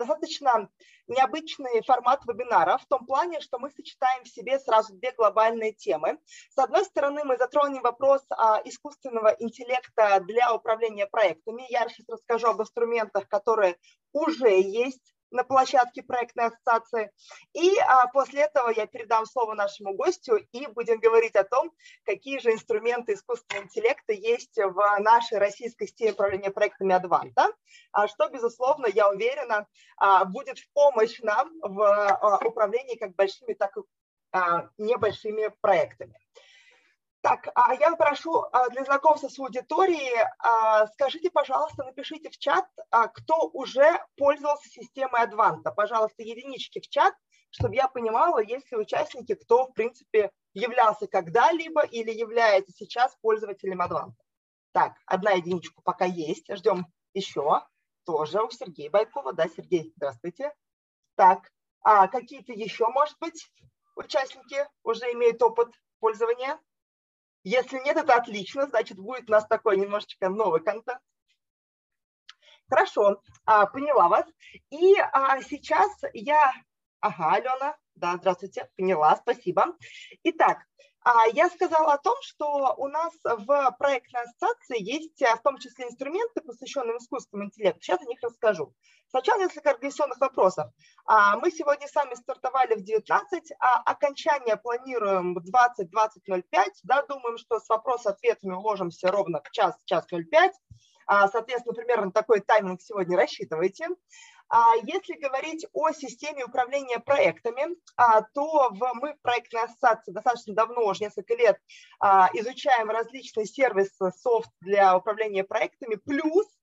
достаточно необычный формат вебинара в том плане, что мы сочетаем в себе сразу две глобальные темы. С одной стороны, мы затронем вопрос а, искусственного интеллекта для управления проектами. Я сейчас расскажу об инструментах, которые уже есть на площадке проектной ассоциации. И а, после этого я передам слово нашему гостю и будем говорить о том, какие же инструменты искусственного интеллекта есть в нашей российской системе управления проектами Адванта, а, что, безусловно, я уверена, а, будет в помощь нам в а, управлении как большими, так и а, небольшими проектами. Так, а я прошу а, для знакомства с аудиторией, а, скажите, пожалуйста, напишите в чат, кто уже пользовался системой Адванта. Пожалуйста, единички в чат, чтобы я понимала, есть ли участники, кто, в принципе, являлся когда-либо или является сейчас пользователем Адванта. Так, одна единичка пока есть, ждем еще. Тоже у Сергея Байкова. Да, Сергей, здравствуйте. Так, а какие-то еще, может быть, участники уже имеют опыт пользования? Если нет, это отлично, значит, будет у нас такой немножечко новый контент. Хорошо, а, поняла вас. И а, сейчас я... Ага, Алена, да, здравствуйте, поняла, спасибо. Итак, я сказала о том, что у нас в проектной ассоциации есть в том числе инструменты, посвященные искусственному интеллекту. Сейчас о них расскажу. Сначала несколько организационных вопросов. Мы сегодня сами стартовали в 19, а окончание планируем в 20-20.05. Да, думаем, что с вопрос-ответами уложимся ровно в час, час 05. Соответственно, примерно такой тайминг сегодня рассчитывайте. А если говорить о системе управления проектами, а, то мы в проектной ассоциации достаточно давно, уже несколько лет, а, изучаем различные сервисы, софт для управления проектами, плюс а,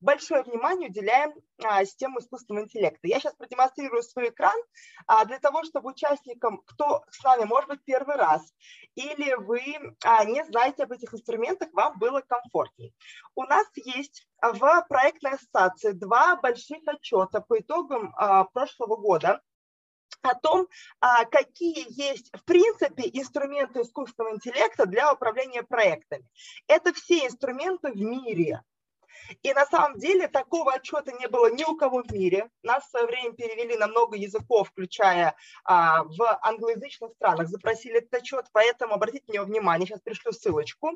большое внимание уделяем а, системе искусственного интеллекта. Я сейчас продемонстрирую свой экран а, для того, чтобы участникам, кто с нами, может быть, первый раз, или вы не знаете об этих инструментах, вам было комфортнее. У нас есть в проектной ассоциации два больших отчета по итогам прошлого года о том, какие есть в принципе инструменты искусственного интеллекта для управления проектами. Это все инструменты в мире. И на самом деле такого отчета не было ни у кого в мире. Нас в свое время перевели на много языков, включая а, в англоязычных странах, запросили этот отчет, поэтому обратите на него внимание, сейчас пришлю ссылочку.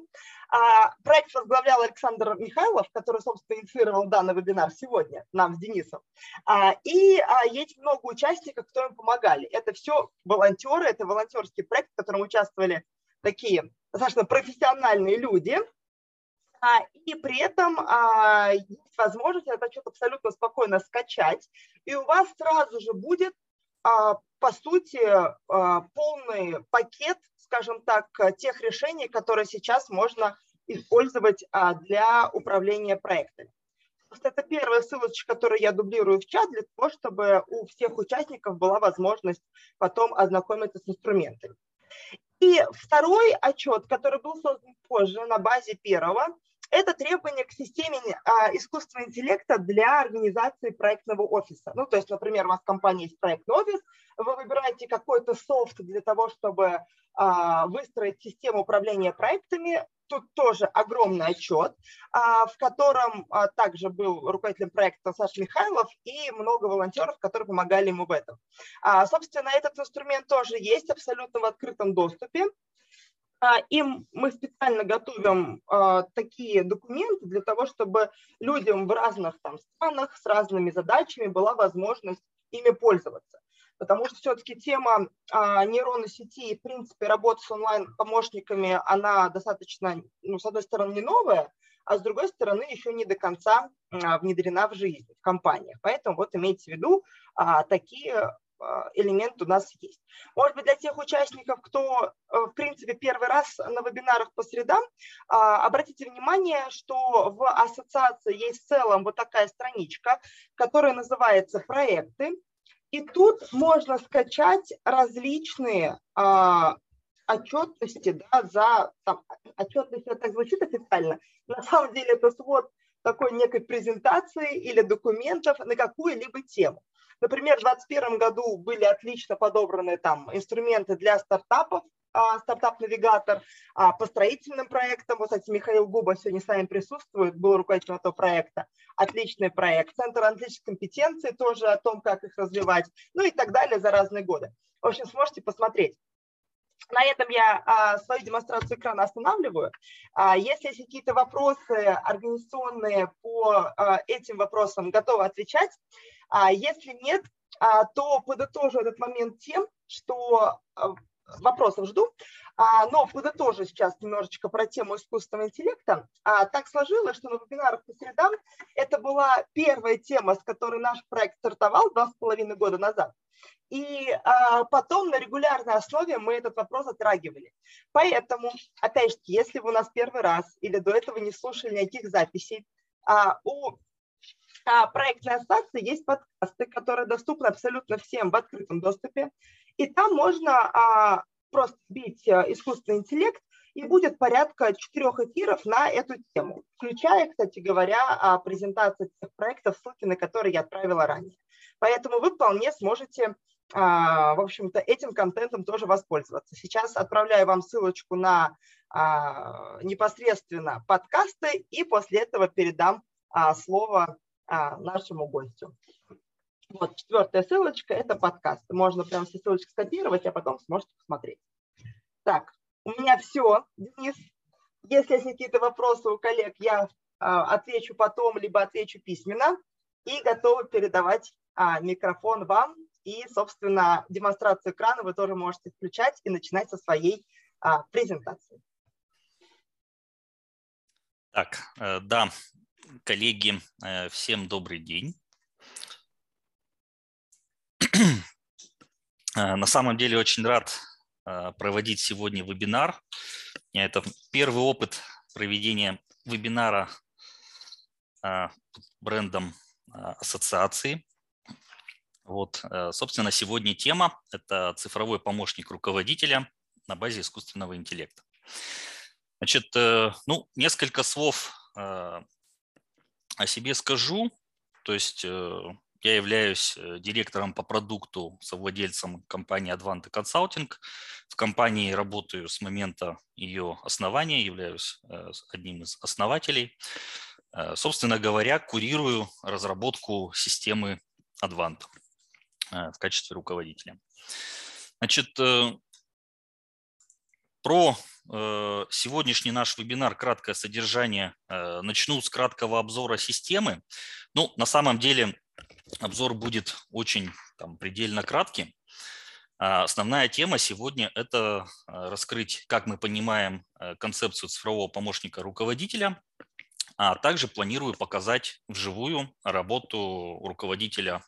А, проект возглавлял Александр Михайлов, который, собственно, инициировал данный вебинар сегодня нам с Денисом. А, и а, есть много участников, кто им помогали. Это все волонтеры, это волонтерский проект, в котором участвовали такие достаточно профессиональные люди, и при этом а, есть возможность этот отчет абсолютно спокойно скачать, и у вас сразу же будет, а, по сути, полный пакет, скажем так, тех решений, которые сейчас можно использовать для управления проектами. Это первая ссылочка, которую я дублирую в чат, для того, чтобы у всех участников была возможность потом ознакомиться с инструментами. И второй отчет, который был создан позже на базе первого, это требование к системе а, искусственного интеллекта для организации проектного офиса. Ну, то есть, например, у вас в компании есть проектный офис, вы выбираете какой-то софт для того, чтобы а, выстроить систему управления проектами. Тут тоже огромный отчет, а, в котором также был руководителем проекта Саша Михайлов и много волонтеров, которые помогали ему в этом. Собственно, этот инструмент тоже есть абсолютно в открытом доступе. А, им мы специально готовим а, такие документы для того, чтобы людям в разных там странах с разными задачами была возможность ими пользоваться. Потому что все-таки тема а, нейронной сети и, в принципе, работы с онлайн-помощниками, она достаточно, ну, с одной стороны, не новая, а с другой стороны, еще не до конца внедрена в жизнь, в компаниях. Поэтому вот имейте в виду, такие элемент у нас есть. Может быть, для тех участников, кто, э, в принципе, первый раз на вебинарах по средам, а, обратите внимание, что в ассоциации есть в целом вот такая страничка, которая называется «Проекты». И тут можно скачать различные а, отчетности да, за... Там, отчетность, это так звучит официально. На самом деле это свод такой некой презентации или документов на какую-либо тему. Например, в 2021 году были отлично подобраны там инструменты для стартапов, стартап-навигатор, по строительным проектам. Вот, кстати, Михаил Губа сегодня с вами присутствует, был руководителем этого проекта. Отличный проект. Центр аналитической компетенции тоже о том, как их развивать, ну и так далее за разные годы. В общем, сможете посмотреть. На этом я а, свою демонстрацию экрана останавливаю. А, если есть какие-то вопросы организационные по а, этим вопросам, готовы отвечать. А, если нет, а, то подытожу этот момент тем, что а, вопросов жду, а, но подытожу сейчас немножечко про тему искусственного интеллекта. Так сложилось, что на вебинарах по средам это была первая тема, с которой наш проект стартовал два с половиной года назад. И потом на регулярной основе мы этот вопрос затрагивали. Поэтому, опять же, если вы у нас первый раз или до этого не слушали никаких записей, у проектной ассоциации есть подкасты, которые доступны абсолютно всем в открытом доступе. И там можно а, просто бить а, искусственный интеллект, и будет порядка четырех эфиров на эту тему, включая, кстати говоря, а, презентации тех проектов, ссылки на которые я отправила ранее. Поэтому вы вполне сможете а, в общем-то, этим контентом тоже воспользоваться. Сейчас отправляю вам ссылочку на а, непосредственно подкасты и после этого передам а, нашему гостю. Вот четвертая ссылочка – это подкаст. Можно прям все ссылочки скопировать, а потом сможете посмотреть. Так, у меня все, Денис. Если есть какие-то вопросы у коллег, я отвечу потом, либо отвечу письменно. И готова передавать микрофон вам и, собственно, демонстрацию экрана вы тоже можете включать и начинать со своей а, презентации. Так, э, да, коллеги, э, всем добрый день. Э, на самом деле очень рад проводить сегодня вебинар. Это первый опыт проведения вебинара брендом ассоциации. Вот, э, собственно, сегодня тема – это цифровой помощник руководителя на базе искусственного интеллекта. Значит, э, ну, несколько слов э, о себе скажу. То есть я являюсь директором по продукту, совладельцем компании Advante Consulting. В компании работаю с момента ее основания, являюсь одним из основателей. Собственно говоря, курирую разработку системы Advante. Э, в качестве руководителя. Значит, э, про э, сегодняшний наш вебинар краткое содержание. Начну с краткого обзора системы. Ну, на самом деле обзор будет очень там, предельно кратким. А основная тема сегодня – это раскрыть, как мы понимаем концепцию цифрового помощника руководителя, а также планирую показать вживую работу руководителя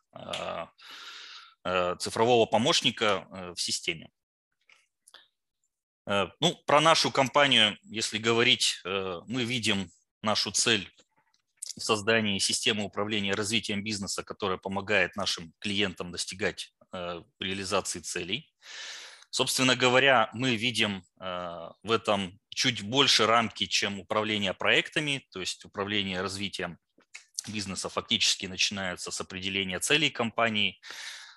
Э, цифрового помощника э, в системе. Э, ну, про нашу компанию, если говорить, мы видим нашу цель в создании системы управления развитием бизнеса, которая помогает нашим клиентам достигать реализации целей. Собственно говоря, мы видим в этом чуть больше рамки, чем управление проектами, то есть управление развитием бизнеса фактически начинается с определения целей компании,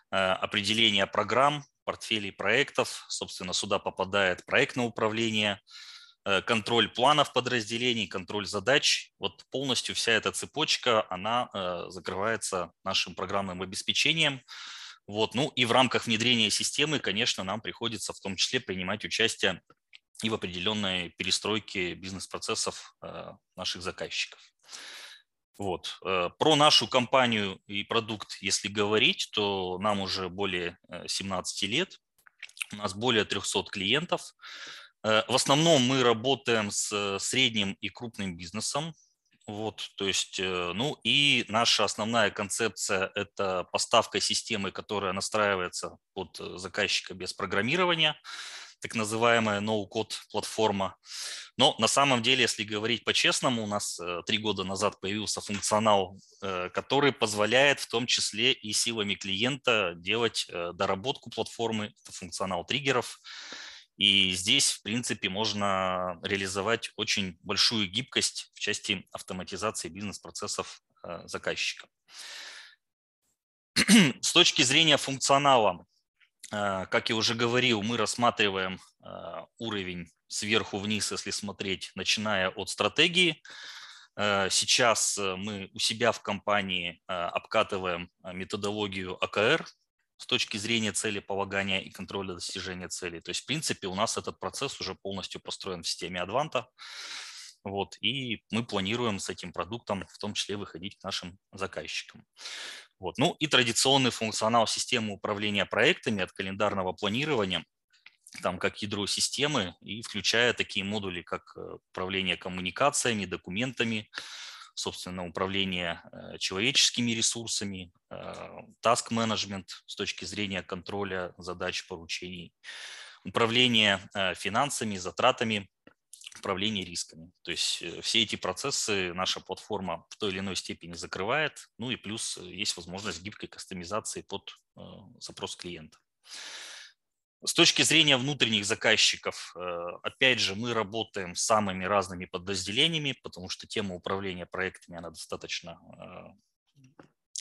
Э, определение программ, портфелей проектов. Собственно, сюда попадает проектное управление, э, контроль планов подразделений, контроль задач. Вот полностью вся эта цепочка, она э, закрывается нашим программным обеспечением. Вот. Ну и в рамках внедрения системы, конечно, нам приходится в том числе принимать участие и в определенной перестройке бизнес-процессов наших заказчиков. Вот. Э, про нашу компанию и продукт, если говорить, то нам уже более 17 э, лет, у нас более 300 клиентов. Э, в основном мы работаем с средним и крупным бизнесом. Вот, то есть, ну и наша основная концепция – это поставка системы, которая настраивается под заказчика без программирования так называемая no-code платформа. Но на самом деле, если говорить по-честному, у нас э, три года назад появился функционал, э, который позволяет в том числе и силами клиента делать э, доработку платформы, это функционал триггеров. И здесь, в принципе, можно реализовать очень большую гибкость в части автоматизации бизнес-процессов заказчика. С точки зрения функционала, как я уже говорил, мы рассматриваем уровень сверху вниз, если смотреть, начиная от стратегии. Сейчас мы у себя в компании обкатываем методологию АКР, с точки зрения цели полагания и контроля достижения целей. То есть, в принципе, у нас этот процесс уже полностью построен в системе Advanta. Вот, и мы планируем с этим продуктом в том числе выходить к нашим заказчикам. Вот. Ну и традиционный функционал системы управления проектами от календарного планирования, там как ядро системы, и включая такие модули, как э, управление коммуникациями, документами, собственно, управление э, человеческими ресурсами, task management с точки зрения контроля задач, поручений, управление э, финансами, затратами, управление рисками. То есть э, все эти процессы наша платформа в той или иной степени закрывает, ну и плюс есть возможность гибкой кастомизации под запрос клиента. С точки зрения внутренних заказчиков, э, опять же, мы работаем с самыми разными подразделениями, потому что тема управления проектами, она достаточно э,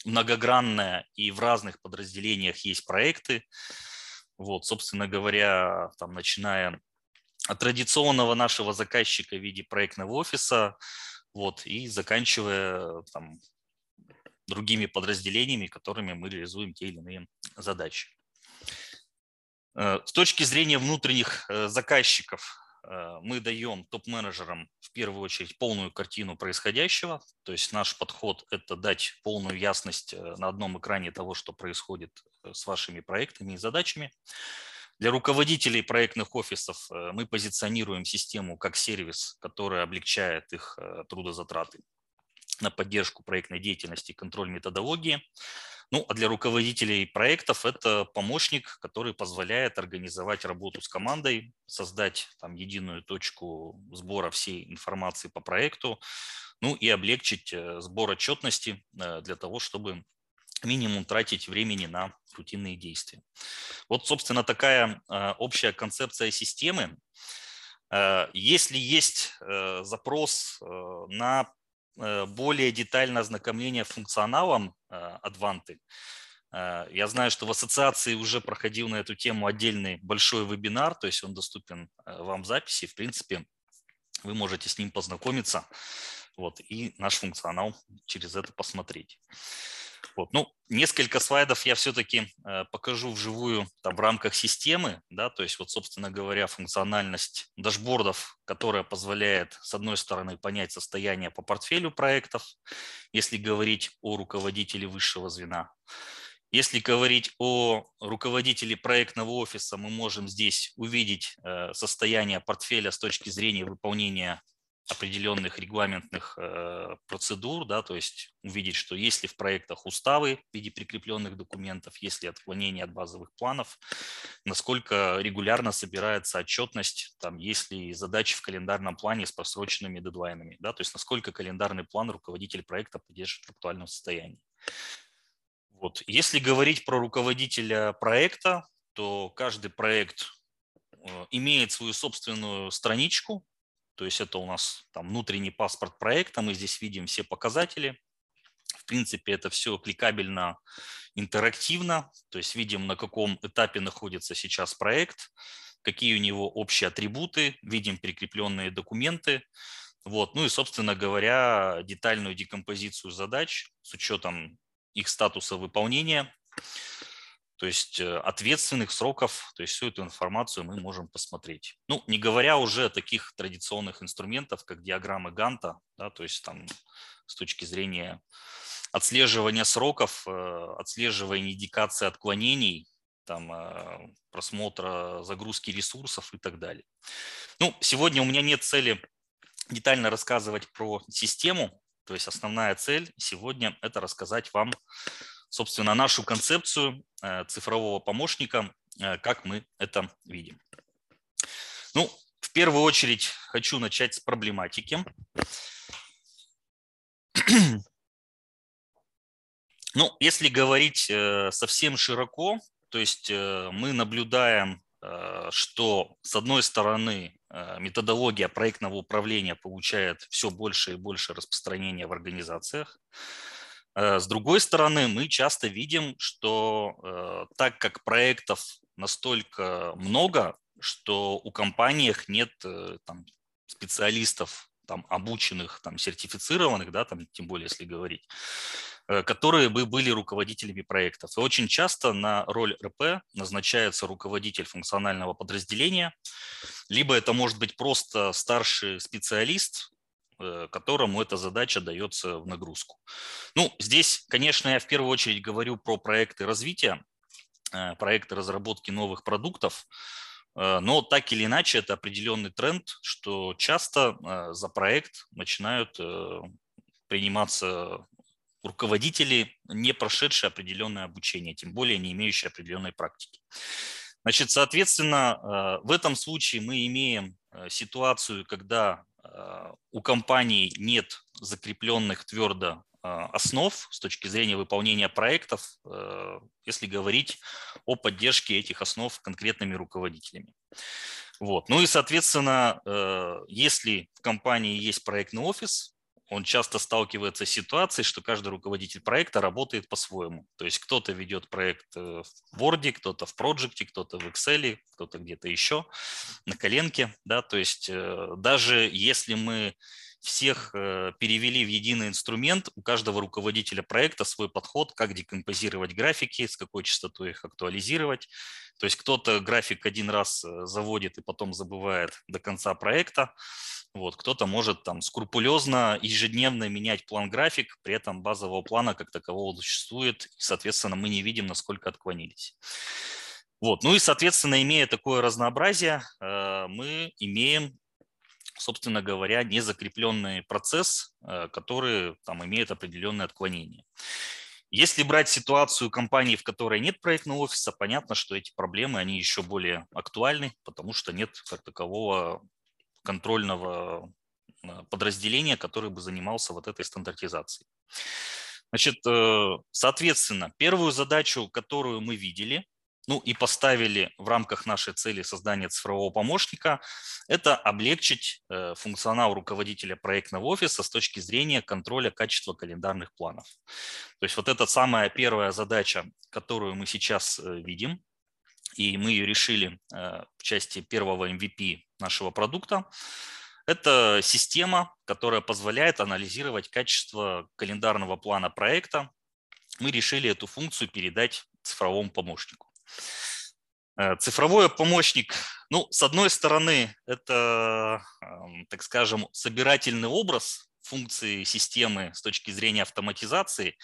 многогранная, и в разных подразделениях есть проекты. Вот, собственно говоря, там, начиная традиционного нашего заказчика в виде проектного офиса, вот, и заканчивая там, другими подразделениями, которыми мы реализуем те или иные задачи. Э, с точки зрения внутренних э, заказчиков, э, мы даем топ-менеджерам в первую очередь полную картину происходящего. То есть наш подход – это дать полную ясность на одном экране того, что происходит с вашими проектами и задачами. Для руководителей проектных офисов мы позиционируем систему как сервис, который облегчает их трудозатраты на поддержку проектной деятельности контроль методологии. Ну, а для руководителей проектов это помощник, который позволяет организовать работу с командой, создать там единую точку сбора всей информации по проекту, ну и облегчить э, сбор отчетности э, для того, чтобы минимум тратить времени на рутинные действия. Вот, собственно, такая э, общая концепция системы. Если есть запрос на Э, более детальное ознакомление функционалом. Э, э, я знаю, что в ассоциации уже проходил на эту тему отдельный большой вебинар, то есть он доступен вам в записи. В принципе, вы можете с ним познакомиться вот, и наш функционал через это посмотреть. Вот. Ну, несколько слайдов я все-таки э, покажу вживую там, в рамках системы, да, то есть вот, собственно говоря, функциональность дашбордов, которая позволяет, с одной стороны, понять состояние по портфелю проектов, если говорить о руководителе высшего звена. Если говорить о руководителе проектного офиса, мы можем здесь увидеть э, состояние портфеля с точки зрения выполнения определенных регламентных э, процедур, да, то есть увидеть, что есть ли в проектах уставы в виде прикрепленных документов, есть ли отклонения от базовых планов, насколько регулярно собирается отчетность, там, есть ли задачи в календарном плане с просроченными дедлайнами, да, то есть насколько календарный план руководитель проекта поддерживает в актуальном состоянии. Вот. Если говорить про руководителя проекта, то каждый проект э, имеет свою собственную страничку, то есть это у нас там внутренний паспорт проекта, мы здесь видим все показатели. В принципе, это все кликабельно, интерактивно, то есть видим, на каком этапе находится сейчас проект, какие у него общие атрибуты, видим прикрепленные документы. Вот. Ну и, собственно говоря, детальную декомпозицию задач с учетом их статуса выполнения то есть э, ответственных сроков, то есть всю эту информацию мы можем посмотреть. Ну, не говоря уже о таких традиционных инструментах, как диаграммы Ганта, да, то есть там с точки зрения отслеживания сроков, э, отслеживания индикации отклонений, там, э, просмотра загрузки ресурсов и так далее. Ну, сегодня у меня нет цели детально рассказывать про систему, то есть основная цель сегодня – это рассказать вам собственно, нашу концепцию э, цифрового помощника, э, как мы это видим. Ну, в первую очередь хочу начать с проблематики. Ну, если говорить э, совсем широко, то есть мы наблюдаем, что с одной стороны методология проектного управления получает все больше и больше распространения в организациях. С другой стороны, мы часто видим, что так как проектов настолько много, что у компаний нет там, специалистов там, обученных, там, сертифицированных, да, там, тем более, если говорить, э, которые бы были руководителями проектов. И очень часто на роль РП назначается руководитель функционального подразделения, либо это может быть просто старший специалист, э, которому эта задача дается в нагрузку. Ну, здесь, конечно, я в первую очередь говорю про проекты развития, э, проекты разработки новых продуктов, Э, но так или иначе это определенный тренд, что часто э, за проект начинают э, приниматься руководители, не прошедшие определенное обучение, тем более не имеющие определенной практики. Значит, соответственно, в этом случае мы имеем ситуацию, когда у компаний нет закрепленных твердо а, основ с точки зрения выполнения проектов, э, если говорить о поддержке этих основ конкретными руководителями. Вот. Ну и, соответственно, если в компании есть проектный офис, он часто сталкивается с ситуацией, что каждый руководитель проекта работает по-своему. То есть кто-то ведет проект э, в Word, кто-то в Project, кто-то в Excel, кто-то где-то еще на коленке. Да? То есть даже если мы всех э, перевели в единый инструмент, у каждого руководителя проекта свой подход, как декомпозировать графики, с какой частотой их актуализировать. То есть кто-то график один раз э, заводит и потом забывает до конца проекта, вот, кто-то может там скрупулезно ежедневно менять план-график, при этом базового плана как такового существует, и, соответственно, мы не видим, насколько отклонились. Вот. Ну и, соответственно, имея такое разнообразие, э, мы имеем собственно говоря, незакрепленный процесс, э, который там имеет определенные отклонения. Если брать ситуацию компании, в которой нет проектного офиса, понятно, что эти проблемы, они еще более актуальны, потому что нет как такового контрольного э, подразделения, который бы занимался вот этой стандартизацией. Значит, э, соответственно, первую задачу, которую мы видели, ну и поставили в рамках нашей цели создания цифрового помощника, это облегчить э, функционал руководителя проектного офиса с точки зрения контроля качества календарных планов. То есть вот это самая первая задача, которую мы сейчас э, видим, и мы ее решили э, в части первого MVP нашего продукта. Это система, которая позволяет анализировать качество календарного плана проекта. Мы решили эту функцию передать цифровому помощнику. Э, цифровой помощник, ну, с одной стороны, это, так скажем, собирательный образ функции системы с точки зрения автоматизации.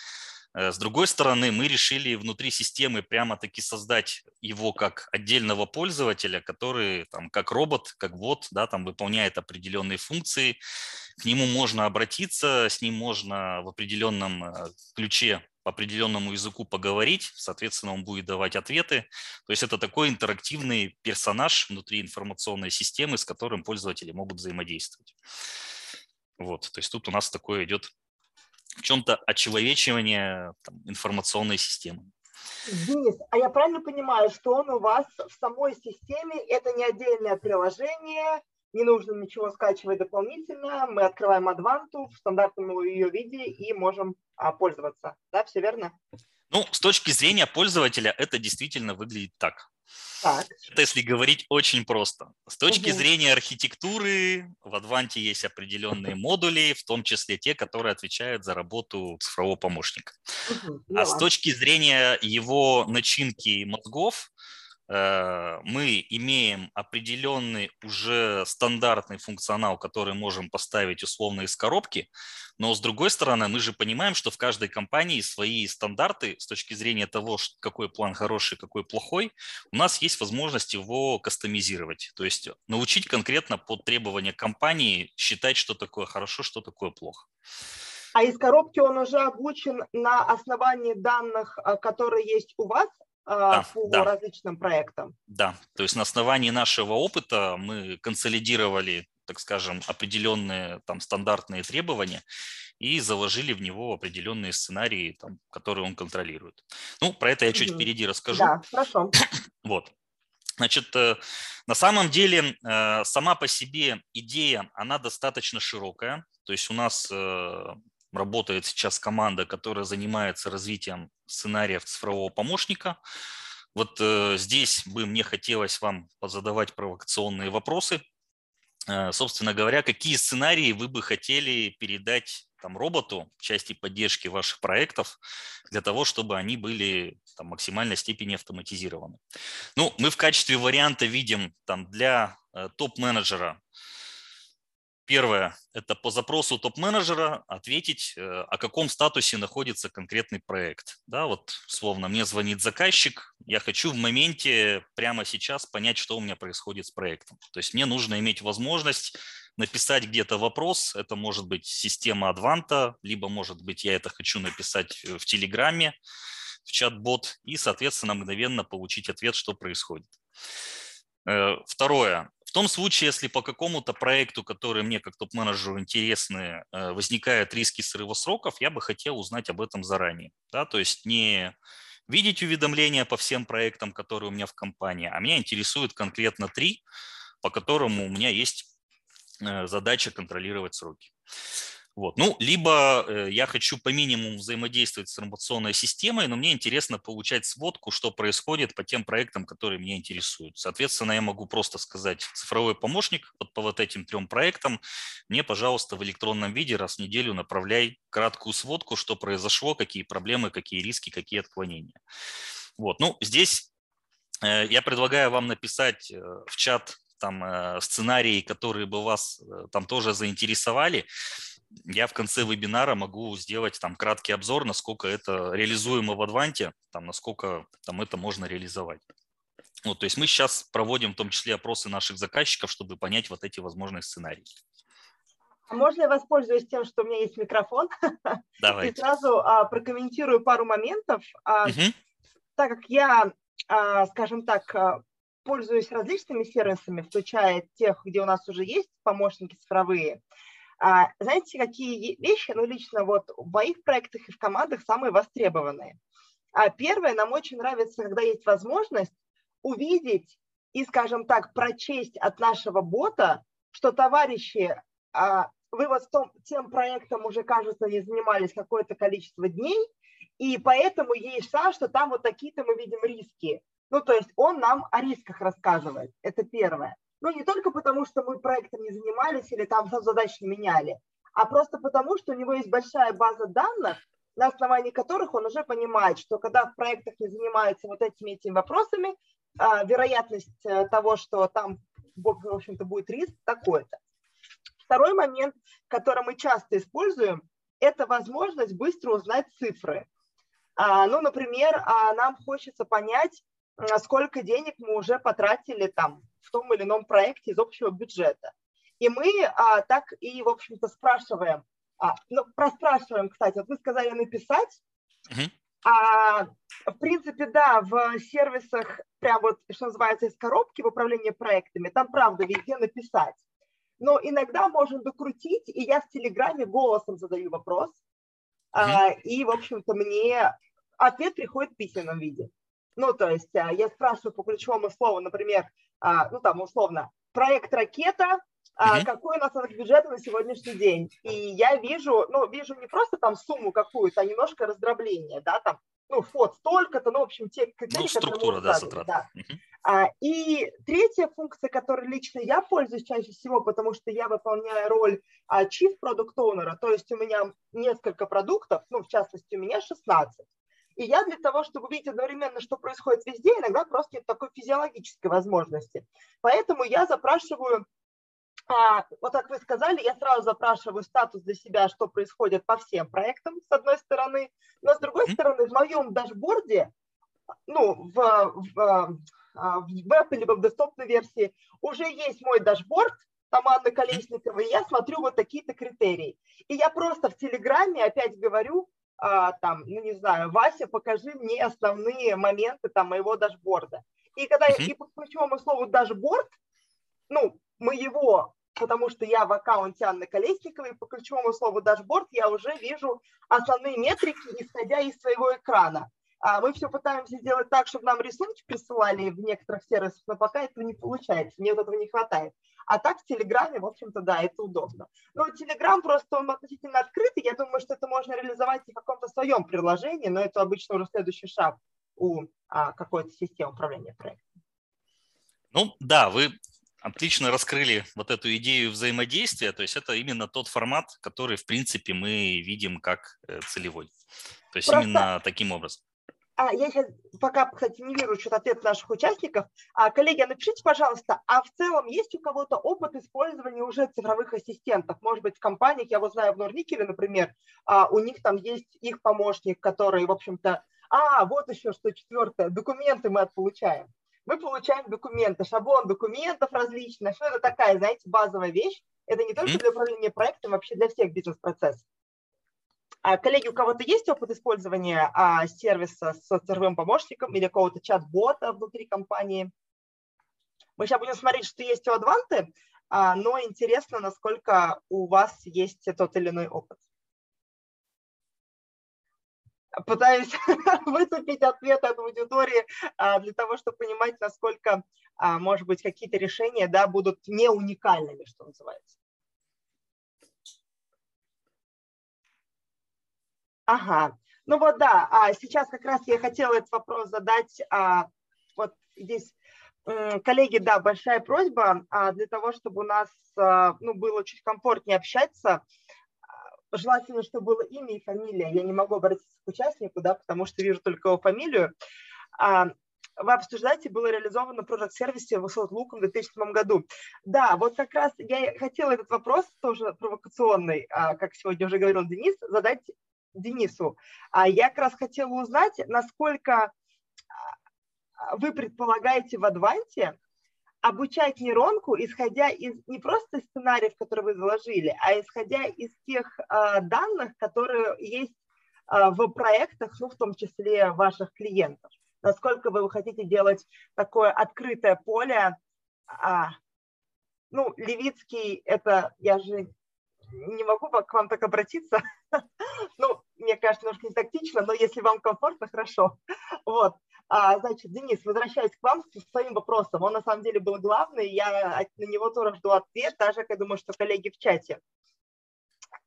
Э, с другой стороны, мы решили внутри системы прямо-таки создать его как отдельного пользователя, который там, как робот, как вот, да, там выполняет определенные функции. К нему можно обратиться, с ним можно в определенном э, ключе по определенному языку поговорить, соответственно, он будет давать ответы. То есть это такой интерактивный персонаж внутри информационной системы, с которым пользователи могут взаимодействовать. Вот, то есть тут у нас такое идет в чем-то очеловечивание там, информационной системы. Денис, а я правильно понимаю, что он у вас в самой системе, это не отдельное приложение, не нужно ничего скачивать дополнительно, мы открываем Advantu в стандартном ее виде и можем а, пользоваться. Да, все верно? Ну, с точки зрения пользователя это действительно выглядит так. Так. Это если говорить очень просто. С точки угу. зрения архитектуры в Advante есть определенные модули, в том числе те, которые отвечают за работу цифрового помощника. Угу. А с точки зрения его начинки мозгов, мы имеем определенный уже стандартный функционал, который можем поставить условно из коробки, но с другой стороны, мы же понимаем, что в каждой компании свои стандарты с точки зрения того, какой план хороший, какой плохой, у нас есть возможность его кастомизировать, то есть научить конкретно под требования компании считать, что такое хорошо, что такое плохо. А из коробки он уже обучен на основании данных, э, которые есть у вас, да, по да. различным проектам. Да, то есть на основании нашего опыта мы консолидировали, так скажем, определенные там стандартные требования и заложили в него определенные сценарии, там, которые он контролирует. Ну, про это я чуть угу. впереди расскажу. Да, хорошо. Вот. Значит, э, на самом деле э, сама по себе идея, она достаточно широкая. То есть у нас э, работает сейчас команда, которая занимается развитием сценариев цифрового помощника. Вот э, здесь бы мне хотелось вам позадавать провокационные вопросы. Э, собственно говоря, какие сценарии вы бы хотели передать там, роботу в части поддержки ваших проектов для того, чтобы они были там, максимальной степени автоматизированы. Ну, мы в качестве варианта видим там, для э, топ-менеджера Первое – это по запросу топ-менеджера ответить, э, о каком статусе находится конкретный проект. Да, вот словно мне звонит заказчик, я хочу в моменте прямо сейчас понять, что у меня происходит с проектом. То есть мне нужно иметь возможность написать где-то вопрос, это может быть система Адванта, либо может быть я это хочу написать в Телеграме, в чат-бот и, соответственно, мгновенно получить ответ, что происходит. Э, второе. В том случае, если по какому-то проекту, который мне как топ-менеджеру интересны, э, возникают риски срыва сроков, я бы хотел узнать об этом заранее. Да? То есть не видеть уведомления по всем проектам, которые у меня в компании, а меня интересует конкретно три, по которым у меня есть э, задача контролировать сроки. Вот. Ну, либо э, я хочу по минимуму взаимодействовать с информационной системой, но мне интересно получать сводку, что происходит по тем проектам, которые меня интересуют. Соответственно, я могу просто сказать, цифровой помощник вот по вот этим трем проектам, мне, пожалуйста, в электронном виде раз в неделю направляй краткую сводку, что произошло, какие проблемы, какие риски, какие отклонения. Вот. Ну, здесь э, я предлагаю вам написать э, в чат там сценарии, которые бы вас там тоже заинтересовали я в конце вебинара могу сделать там краткий обзор, насколько это реализуемо в Адванте, там, насколько там это можно реализовать. Вот, то есть мы сейчас проводим в том числе опросы наших заказчиков, чтобы понять вот эти возможные сценарии. А можно я воспользуюсь тем, что у меня есть микрофон? Давайте. И сразу а, прокомментирую пару моментов. А, угу. Так как я, а, скажем так, а, пользуюсь различными сервисами, включая тех, где у нас уже есть помощники цифровые, а, знаете, какие вещи, ну, лично вот в моих проектах и в командах самые востребованные? А первое, нам очень нравится, когда есть возможность увидеть и, скажем так, прочесть от нашего бота, что товарищи, а, вы вот том, тем проектом уже, кажется, не занимались какое-то количество дней, и поэтому есть шанс, что там вот такие-то мы видим риски. Ну, то есть он нам о рисках рассказывает. Это первое. Ну, не только потому, что мы проектом не занимались или там задачи не меняли, а просто потому, что у него есть большая база данных, на основании которых он уже понимает, что когда в проектах не занимаются вот этими этими вопросами, а, вероятность э, того, что там, в общем-то, будет риск такой-то. Второй момент, который мы часто используем, это возможность быстро узнать цифры. А, ну, например, а, нам хочется понять, сколько денег мы уже потратили там в том или ином проекте из общего бюджета. И мы а, так и, в общем-то, спрашиваем, а, ну, проспрашиваем, кстати, вот вы сказали написать, uh-huh. а, в принципе, да, в сервисах, прям вот, что называется, из коробки в управлении проектами, там, правда, везде написать. Но иногда можно докрутить, и я в Телеграме голосом задаю вопрос, uh-huh. а, и, в общем-то, мне ответ приходит в письменном виде. Ну, то есть а, я спрашиваю по ключевому слову, например, а, ну, там, условно, проект «Ракета», а, какой у нас бюджет на сегодняшний день. И я вижу, ну, вижу не просто там сумму какую-то, а немножко раздробление, да, там, ну, фот столько-то, ну, в общем, те критерии, ну, структура, да, затрат. Да. Угу. А, и третья функция, которой лично я пользуюсь чаще всего, потому что я выполняю роль а, Chief Product Owner, то есть у меня несколько продуктов, ну, в частности, у меня 16. И я для того, чтобы видеть одновременно, что происходит везде, иногда просто нет такой физиологической возможности. Поэтому я запрашиваю, а, вот как вы сказали, я сразу запрашиваю статус для себя, что происходит по всем проектам, с одной стороны. Но с другой стороны, в моем дашборде, ну, в, в, а, в веб либо в десктопной версии уже есть мой дашборд, там Анна Колесникова, и я смотрю вот такие-то критерии. И я просто в Телеграме опять говорю, а, там, ну не знаю, Вася, покажи мне основные моменты там моего дашборда. И когда uh-huh. и по ключевому слову дашборд, ну, моего, потому что я в аккаунте Анны Колесниковой, по ключевому слову дашборд я уже вижу основные метрики, исходя из своего экрана. А мы все пытаемся сделать так, чтобы нам рисунки присылали в некоторых сервисах, но пока этого не получается, мне вот этого не хватает. А так в Телеграме, в общем-то, да, это удобно. Но Телеграм просто, он относительно открытый, я думаю, что это можно реализовать и в каком-то своем приложении, но это обычно уже следующий шаг у а, какой-то системы управления проектом. Ну да, вы отлично раскрыли вот эту идею взаимодействия, то есть это именно тот формат, который, в принципе, мы видим как э, целевой. То есть Просто... именно таким образом. А, я сейчас пока, кстати, не вижу что-то ответ наших участников. А, коллеги, напишите, пожалуйста, а в целом есть у кого-то опыт использования уже цифровых ассистентов? Может быть, в компаниях, я вот знаю в Норникеле, например, а, у них там есть их помощник, который, в общем-то, а, вот еще что четвертое, документы мы получаем. Мы получаем документы, шаблон документов различных. Что это такая, знаете, базовая вещь? Это не только для управления проектом, вообще для всех бизнес-процессов. А, коллеги, у кого-то есть опыт использования а, сервиса с цифровым помощником или какого-то чат-бота внутри компании? Мы сейчас будем смотреть, что есть у Адванты, а, но интересно, насколько у вас есть тот или иной опыт. Пытаюсь выцепить ответ от аудитории а, для того, чтобы понимать, насколько, а, может быть, какие-то решения да, будут не уникальными, что называется. Ага, ну вот да, а сейчас как раз я хотела этот вопрос задать. А, вот здесь, коллеги, да, большая просьба а, для того, чтобы у нас а, ну, было чуть комфортнее общаться. А, желательно, чтобы было имя и фамилия. Я не могу обратиться к участнику, да, потому что вижу только его фамилию. А, вы обсуждаете, было реализовано в Project сервисе в Луком в 2007 году. Да, вот как раз я хотела этот вопрос, тоже провокационный, а, как сегодня уже говорил Денис, задать Денису. А я как раз хотела узнать, насколько а, вы предполагаете в Адванте обучать нейронку, исходя из не просто сценариев, которые вы заложили, а исходя из тех э, данных, которые есть э, в проектах, ну, в том числе ваших клиентов. Насколько вы хотите делать такое открытое поле. А, ну, Левицкий, это, я же не могу к вам так обратиться. ну, мне кажется, немножко не тактично, но если вам комфортно, хорошо. вот. А, значит, Денис, возвращаясь к вам с своим вопросом, он на самом деле был главный, я на него тоже жду ответ, даже я думаю, что коллеги в чате.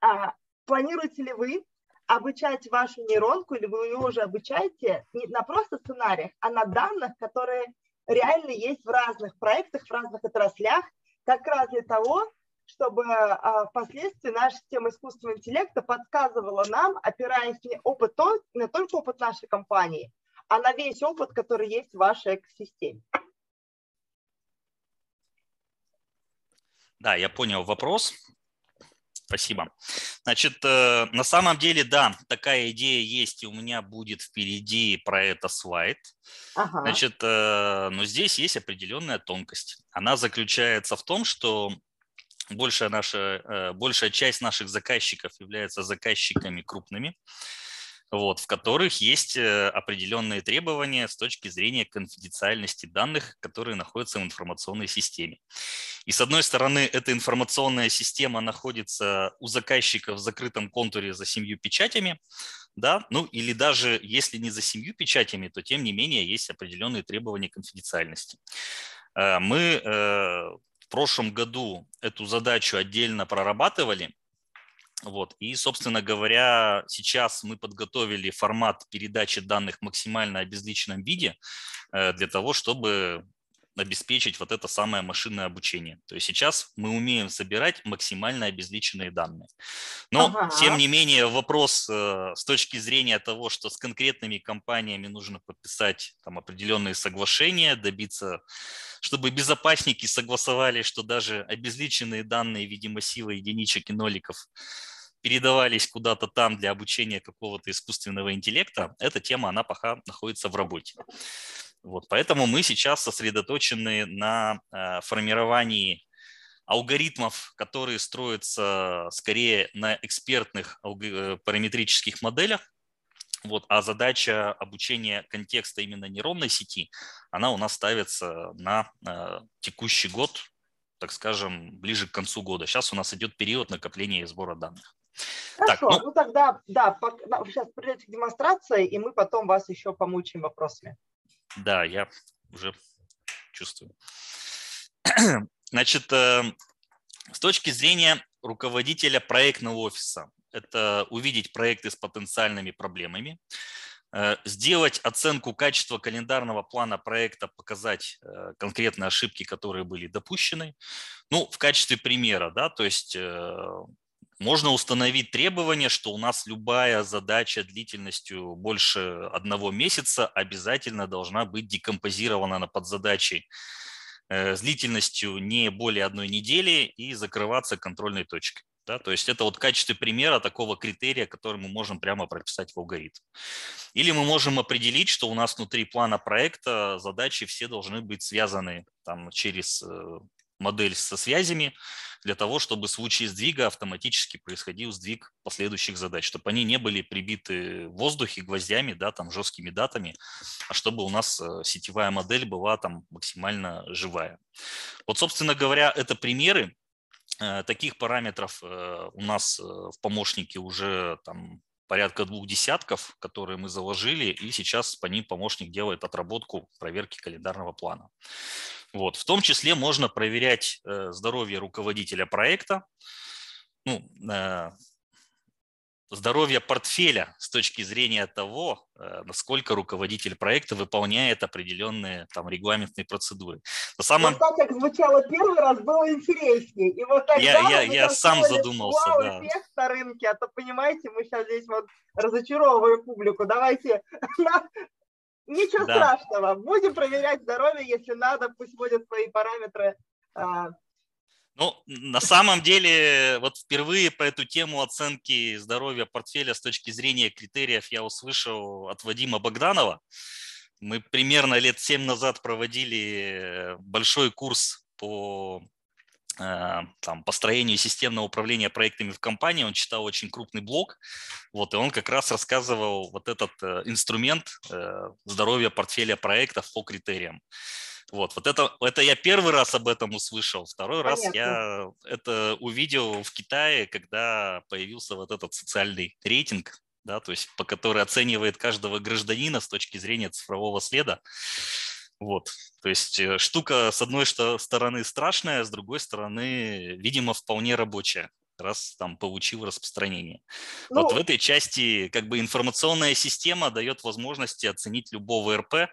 А, планируете ли вы обучать вашу нейронку, или вы ее уже обучаете не на просто сценариях, а на данных, которые реально есть в разных проектах, в разных отраслях, как раз для того, чтобы а, впоследствии наша система искусственного интеллекта подсказывала нам, опираясь не, опыт, не только опыт нашей компании, а на весь опыт, который есть в вашей экосистеме. Да, я понял вопрос. Спасибо. Значит, э, на самом деле, да, такая идея есть, и у меня будет впереди про это слайд. Ага. Значит, э, но здесь есть определенная тонкость. Она заключается в том, что большая, наша, э, большая часть наших заказчиков является заказчиками крупными, вот, в которых есть э, определенные требования с точки зрения конфиденциальности данных, которые находятся в информационной системе. И с одной стороны, эта информационная система находится у заказчика в закрытом контуре за семью печатями, да, ну или даже если не за семью печатями, то тем не менее есть определенные требования конфиденциальности. Э, мы прошлом году эту задачу отдельно прорабатывали. Вот. И, собственно говоря, сейчас мы подготовили формат передачи данных в максимально обезличенном виде э, для того, чтобы обеспечить вот это самое машинное обучение. То есть сейчас мы умеем собирать максимально обезличенные данные. Но, ага. тем не менее, вопрос э, с точки зрения того, что с конкретными компаниями нужно подписать там, определенные соглашения, добиться, чтобы безопасники согласовали, что даже обезличенные данные в виде массива единичек и ноликов передавались куда-то там для обучения какого-то искусственного интеллекта, эта тема, она пока находится в работе. Вот, поэтому мы сейчас сосредоточены на э, формировании алгоритмов, которые строятся скорее на экспертных э, параметрических моделях, вот, а задача обучения контекста именно нейронной сети, она у нас ставится на э, текущий год, так скажем, ближе к концу года. Сейчас у нас идет период накопления и сбора данных. Хорошо, так, ну... ну тогда, да, сейчас придете к демонстрации, и мы потом вас еще помучим вопросами. Да, я уже чувствую. Значит, э, с точки зрения руководителя проектного офиса, это увидеть проекты с потенциальными проблемами, э, сделать оценку качества календарного плана проекта, показать э, конкретные ошибки, которые были допущены. Ну, в качестве примера, да, то есть можно установить требование, что у нас любая задача длительностью больше одного месяца обязательно должна быть декомпозирована на подзадачи э, с длительностью не более одной недели и закрываться контрольной точкой. Да, то есть это вот в качестве примера такого критерия, который мы можем прямо прописать в алгоритм. Или мы можем определить, что у нас внутри плана проекта задачи все должны быть связаны там, через э, модель со связями для того, чтобы в случае сдвига автоматически происходил сдвиг последующих задач, чтобы они не были прибиты в воздухе гвоздями, да, там жесткими датами, а чтобы у нас э, сетевая модель была там максимально живая. Вот, собственно говоря, это примеры. Э, таких параметров э, у нас в помощнике уже там порядка двух десятков, которые мы заложили, и сейчас по ним помощник делает отработку проверки календарного плана. Вот. В том числе можно проверять э, здоровье руководителя проекта, ну, э, здоровье портфеля с точки зрения того, э, насколько руководитель проекта выполняет определенные там регламентные процедуры. На самом... Вот так, как звучало первый раз, было интереснее. И вот тогда я, я, я сам задумался, да. эффект на рынке, а то, понимаете, мы сейчас здесь вот разочаровываем публику. Давайте Ничего да. страшного. Будем проверять здоровье, если надо, пусть вводят свои параметры. А. Ну, на самом деле, вот впервые по эту тему оценки здоровья портфеля с точки зрения критериев я услышал от Вадима Богданова. Мы примерно лет семь назад проводили большой курс по Э, там, построению системного управления проектами в компании, он читал очень крупный блог, вот, и он как раз рассказывал вот этот э, инструмент э, здоровья портфеля проектов по критериям. Вот, вот это, это я первый раз об этом услышал. Второй Понятно. раз я это увидел в Китае, когда появился вот этот социальный рейтинг, да, то есть по который оценивает каждого гражданина с точки зрения цифрового следа. Вот. То есть э, штука с одной стороны страшная, с другой стороны, видимо, вполне рабочая раз там получил распространение. Ну, вот в этой части как бы информационная система дает возможности оценить любого РП,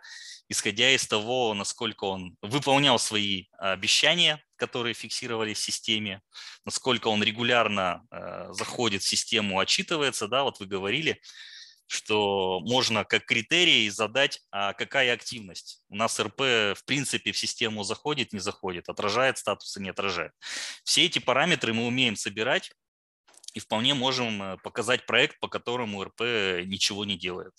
исходя из того, насколько он выполнял свои обещания, которые фиксировались в системе, насколько он регулярно э, заходит в систему, отчитывается, да, вот вы говорили, что можно как критерий задать, а какая активность. У нас РП в принципе в систему заходит, не заходит, отражает статусы, не отражает. Все эти параметры мы умеем собирать и вполне можем э, показать проект, по которому РП ничего не делает.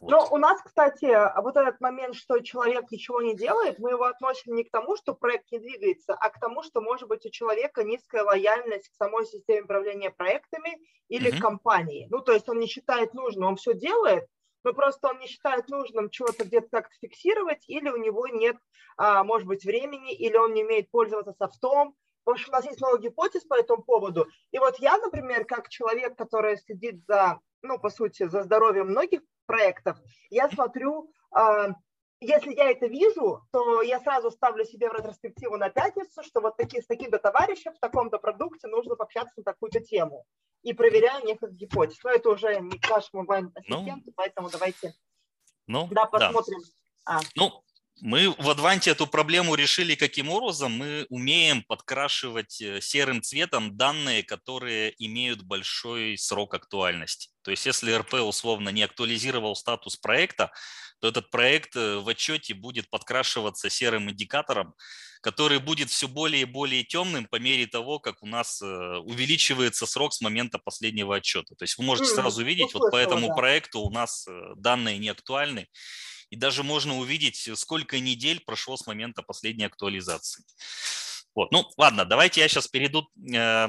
Вот. Но у нас, кстати, вот этот момент, что человек ничего не делает, мы его относим не к тому, что проект не двигается, а к тому, что, может быть, у человека низкая лояльность к самой системе управления проектами или к компании. Ну, то есть он не считает нужным, он все делает, но просто он не считает нужным чего-то где-то как-то фиксировать, или у него нет, а, может быть, времени, или он не умеет пользоваться софтом. В общем, у нас есть много гипотез по этому поводу. И вот я, например, как человек, который следит за, ну, по сути, за здоровьем многих проектов, я смотрю, а, если я это вижу, то я сразу ставлю себе в ретроспективу на пятницу, что вот таки, с таким-то товарищем в таком-то продукте нужно пообщаться на такую-то тему. И проверяю несколько гипотез. Но это уже не к нашему онлайн-ассистенту, ну, поэтому давайте ну, да, посмотрим. Да. А. Ну, мы в Адванте эту проблему решили каким образом? Мы умеем подкрашивать э, серым цветом данные, которые имеют большой срок актуальности. То есть если РП условно не актуализировал статус проекта, то этот проект э, в отчете будет подкрашиваться серым индикатором, который будет все более и более темным по мере того, как у нас э, увеличивается срок с момента последнего отчета. То есть вы можете сразу видеть, вот по этому проекту у нас данные не актуальны, и даже можно увидеть, э, сколько недель прошло с момента последней актуализации. Вот. Ну, ладно, давайте я сейчас перейду э,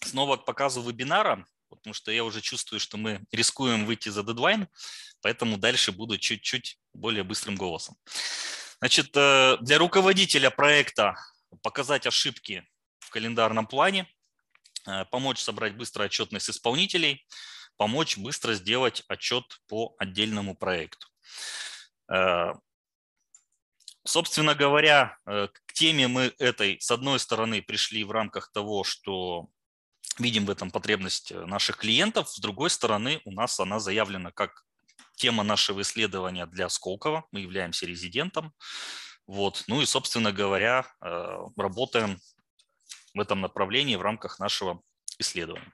снова к показу вебинара, потому что я уже чувствую, что мы рискуем выйти за дедлайн, поэтому дальше буду чуть-чуть более быстрым голосом. Значит, э, для руководителя проекта показать ошибки в календарном плане. помочь собрать быстро отчетность исполнителей, помочь быстро сделать отчет по отдельному проекту. Собственно говоря, к теме мы этой, с одной стороны, пришли в рамках того, что видим в этом потребность э, наших клиентов. С другой стороны, у нас она заявлена как тема нашего исследования для Сколково. Мы являемся резидентом. Вот. Ну и, собственно говоря, э, работаем в этом направлении в рамках нашего исследования.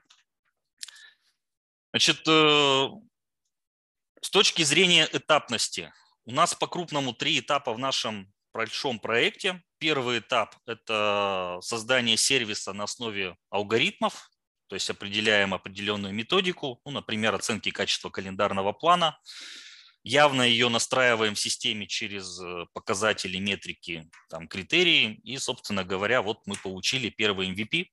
Значит, э, с точки зрения этапности, у нас по крупному три этапа в нашем большом проекте. Первый этап – это создание сервиса на основе алгоритмов, то есть определяем определенную методику, ну, например, оценки качества календарного плана. Явно ее настраиваем в системе через э, показатели, метрики, там, критерии. И, собственно говоря, вот мы получили первый MVP,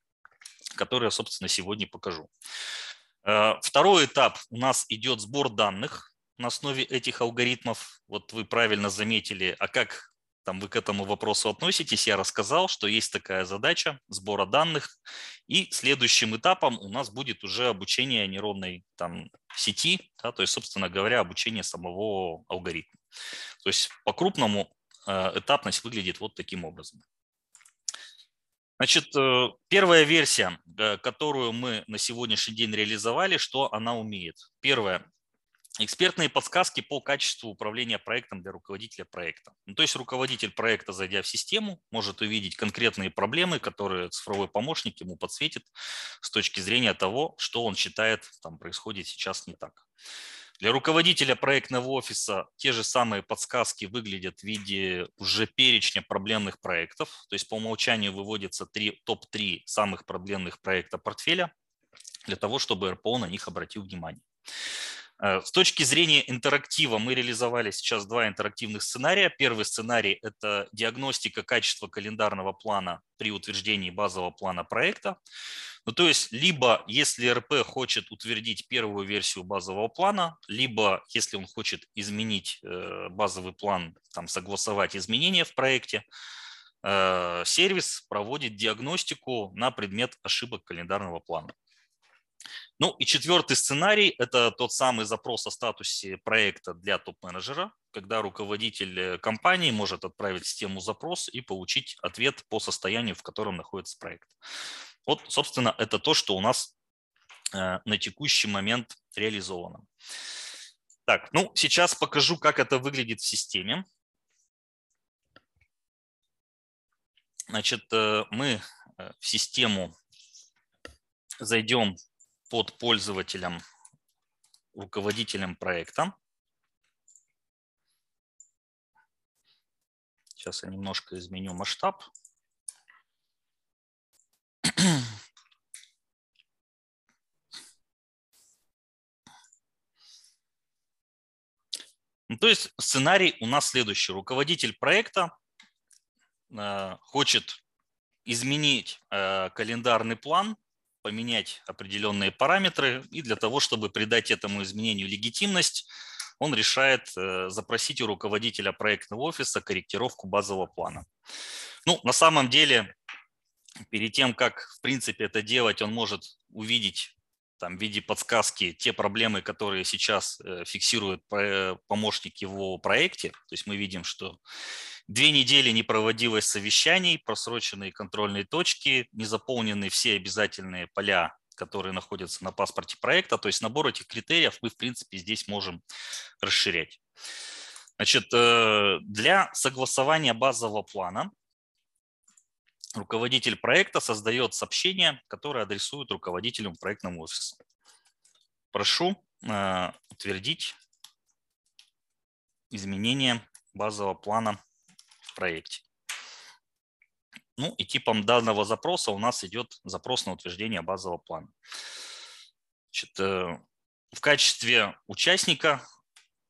который я, собственно, сегодня покажу. Э, второй этап у нас идет сбор данных на основе этих алгоритмов. Вот вы правильно заметили, а как там вы к этому вопросу относитесь, я рассказал, что есть такая задача сбора данных. И следующим этапом у нас будет уже обучение нейронной там, сети, да, то есть, собственно говоря, обучение самого алгоритма. То есть по-крупному э, этапность выглядит вот таким образом. Значит, э, первая версия, э, которую мы на сегодняшний день реализовали, что она умеет. Первое, Экспертные подсказки по качеству управления проектом для руководителя проекта. Ну, то есть руководитель проекта, зайдя в систему, может увидеть конкретные проблемы, которые цифровой помощник ему подсветит с точки зрения того, что он считает там происходит сейчас не так. Для руководителя проектного офиса те же самые подсказки выглядят в виде уже перечня проблемных проектов. То есть по умолчанию выводится топ-3 самых проблемных проекта портфеля для того, чтобы РПО на них обратил внимание. Э, с точки зрения интерактива мы реализовали сейчас два интерактивных сценария. Первый сценарий – это диагностика качества календарного плана при утверждении базового плана проекта. Ну, то есть, либо если РП хочет утвердить первую версию базового плана, либо если он хочет изменить э, базовый план, там, согласовать изменения в проекте, э, сервис проводит диагностику на предмет ошибок календарного плана. Ну и четвертый сценарий – это тот самый запрос о статусе проекта для топ-менеджера, когда руководитель э, компании может отправить в систему запрос и получить ответ по состоянию, в котором находится проект. Вот, собственно, это то, что у нас э, на текущий момент реализовано. Так, ну сейчас покажу, как это выглядит в системе. Значит, э, мы в систему зайдем под пользователем, руководителем проекта. Сейчас я немножко изменю масштаб. Ну, то есть сценарий у нас следующий. Руководитель проекта э, хочет изменить э, календарный план поменять определенные параметры, и для того, чтобы придать этому изменению легитимность, он решает э, запросить у руководителя проектного офиса корректировку базового плана. Ну, на самом деле, перед тем, как, в принципе, это делать, он может увидеть там, в виде подсказки те проблемы, которые сейчас э, фиксирует помощник его проекте. То есть мы видим, что Две недели не проводилось совещаний, просроченные контрольные точки, не заполнены все обязательные поля, которые находятся на паспорте проекта. То есть набор этих критериев мы, в принципе, здесь можем расширять. Значит, э, для согласования базового плана руководитель проекта создает сообщение, которое адресует руководителю проектного офиса. Прошу э, утвердить изменение базового плана проекте. Ну и типом данного запроса у нас идет запрос на утверждение базового плана. Значит, э, в качестве участника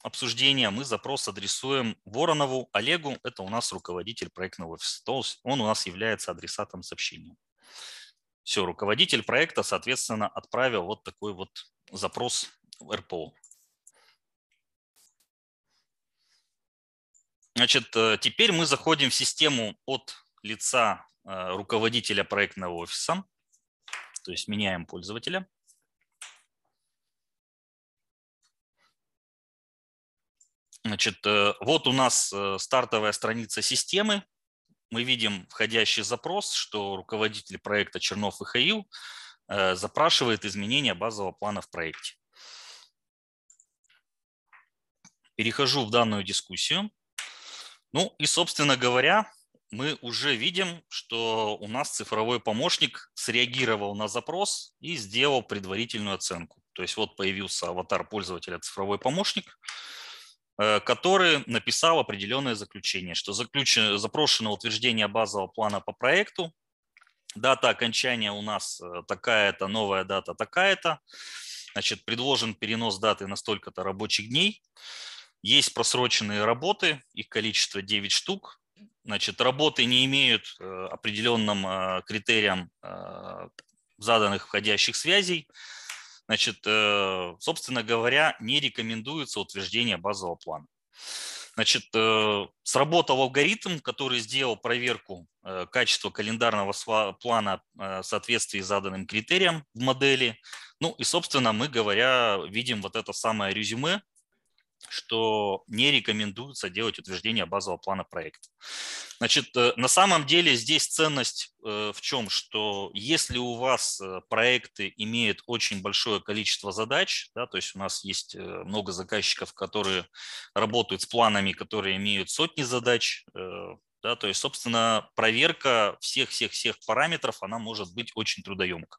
обсуждения мы запрос адресуем Воронову Олегу, это у нас руководитель проектного офиса, он у нас является адресатом сообщения. Все, руководитель проекта, соответственно, отправил вот такой вот запрос в РПО. Значит, э, теперь мы заходим в систему от лица э, руководителя проектного офиса. То есть меняем пользователя. Значит, э, вот у нас стартовая страница системы. Мы видим входящий запрос, что руководитель проекта Чернов Михаил запрашивает изменения базового плана в проекте. Перехожу в данную дискуссию. Ну и, собственно говоря, мы уже видим, что у нас цифровой помощник среагировал на запрос и сделал предварительную оценку. То есть вот появился аватар пользователя цифровой помощник – Э, который написал определенное заключение, что заключено, запрошено утверждение базового плана по проекту, дата окончания у нас э, такая-то, новая дата такая-то, значит, предложен перенос даты на столько-то рабочих дней, есть просроченные работы, их количество 9 штук, значит, работы не имеют э, определенным критериям заданных входящих связей, Значит, э, собственно говоря, не рекомендуется утверждение базового плана. Значит, э, сработал алгоритм, который сделал проверку э, качества календарного плана в соответствии с заданным критериям в модели. Ну и, собственно, мы, говоря, видим вот это самое резюме, что не рекомендуется делать утверждение базового плана проекта. Значит, э, на самом деле здесь ценность э, в чем, что если у вас э, проекты имеют очень большое количество задач, да, то есть у нас есть много заказчиков, которые работают с планами, которые имеют сотни задач, да, то есть, собственно, проверка всех-всех-всех параметров, она может быть очень трудоемка.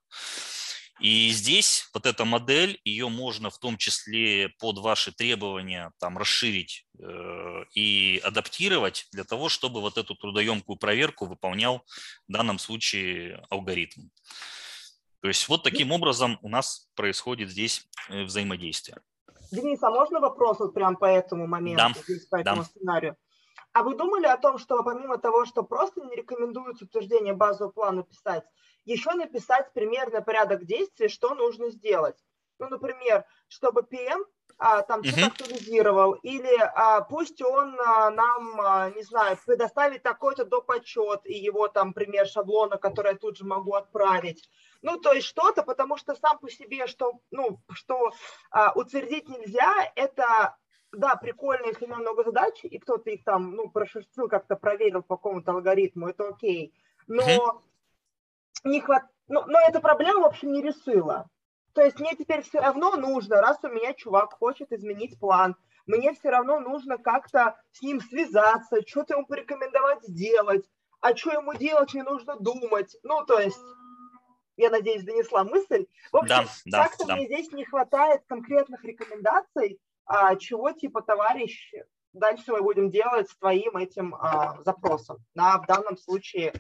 И здесь вот эта модель, ее можно в том числе под ваши требования там расширить э, и адаптировать для того, чтобы вот эту трудоемкую проверку выполнял в данном случае алгоритм. То есть вот таким образом у нас происходит здесь э, взаимодействие. Денис, а можно вопрос вот прям по этому моменту, да. здесь, по этому да. сценарию? А вы думали о том, что помимо того, что просто не рекомендуется утверждение базового плана писать, еще написать примерно порядок действий, что нужно сделать. Ну, например, чтобы PM а, там uh-huh. что-то актуализировал, или а, пусть он а, нам, а, не знаю, предоставит такой-то доп. отчет и его там пример шаблона, который я тут же могу отправить. Ну, то есть что-то, потому что сам по себе, что, ну, что а, утвердить нельзя, это, да, прикольно, если у меня много задач, и кто-то их там, ну, прошерстил, как-то проверил по какому-то алгоритму, это окей. Но uh-huh не хват... ну, но эта проблема, в общем, не решила. То есть мне теперь все равно нужно, раз у меня чувак хочет изменить план, мне все равно нужно как-то с ним связаться, что-то ему порекомендовать сделать, а что ему делать, не нужно думать. Ну, то есть, я надеюсь, донесла мысль. В общем, да, да, как-то да. мне здесь не хватает конкретных рекомендаций, а, чего типа, товарищ, дальше мы будем делать с твоим этим а, запросом. На, в данном случае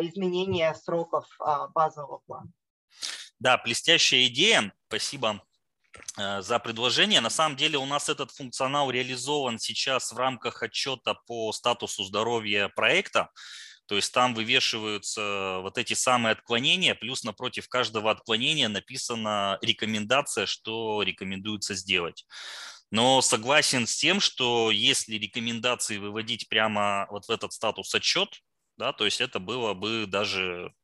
изменения сроков а, базового плана. Да, блестящая идея. Спасибо э, за предложение. На самом деле у нас этот функционал реализован сейчас в рамках отчета по статусу здоровья проекта. То есть там вывешиваются вот эти самые отклонения, плюс напротив каждого отклонения написана рекомендация, что рекомендуется сделать. Но согласен с тем, что если рекомендации выводить прямо вот в этот статус отчет, да, то есть это было бы даже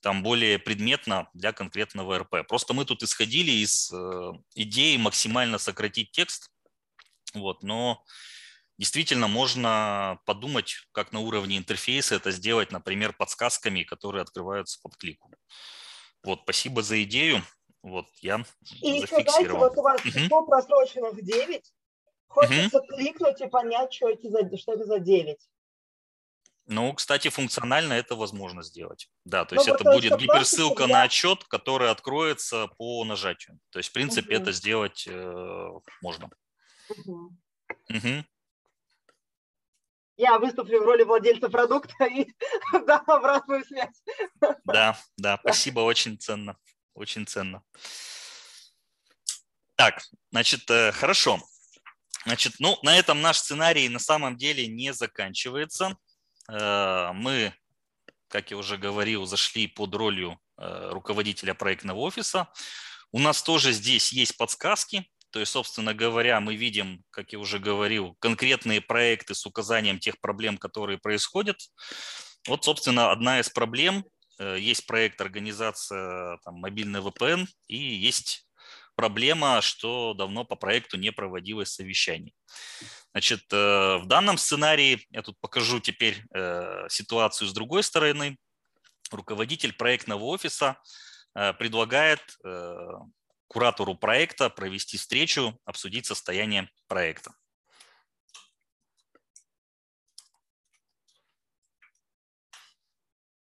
там более предметно для конкретного РП. Просто мы тут исходили из э, идеи максимально сократить текст, вот, но действительно можно подумать, как на уровне интерфейса это сделать, например, подсказками, которые открываются под клику. Вот, спасибо за идею. Вот, я И зафиксировал. еще, знаете, вот у вас число угу. просроченных 9, хочется угу. кликнуть и понять, что, эти за, что это за 9. Ну, кстати, функционально это возможно сделать. Да, то есть Но это будет гиперссылка на отчет, который откроется по нажатию. То есть, в принципе, угу. это сделать э, можно. Угу. Угу. Я выступлю в роли владельца продукта и дам обратную связь. Да, да, спасибо, очень ценно. Очень ценно. Так, значит, э, хорошо. Значит, ну, на этом наш сценарий на самом деле не заканчивается. Э, мы, как я уже говорил, зашли под ролью э, руководителя проектного офиса. У нас тоже здесь есть подсказки, то есть, собственно говоря, мы видим, как я уже говорил, конкретные проекты с указанием тех проблем, которые происходят. Вот, собственно, одна из проблем есть проект организация там, мобильный VPN и есть проблема, что давно по проекту не проводилось совещаний. Значит, в данном сценарии, я тут покажу теперь ситуацию с другой стороны, руководитель проектного офиса предлагает куратору проекта провести встречу, обсудить состояние проекта.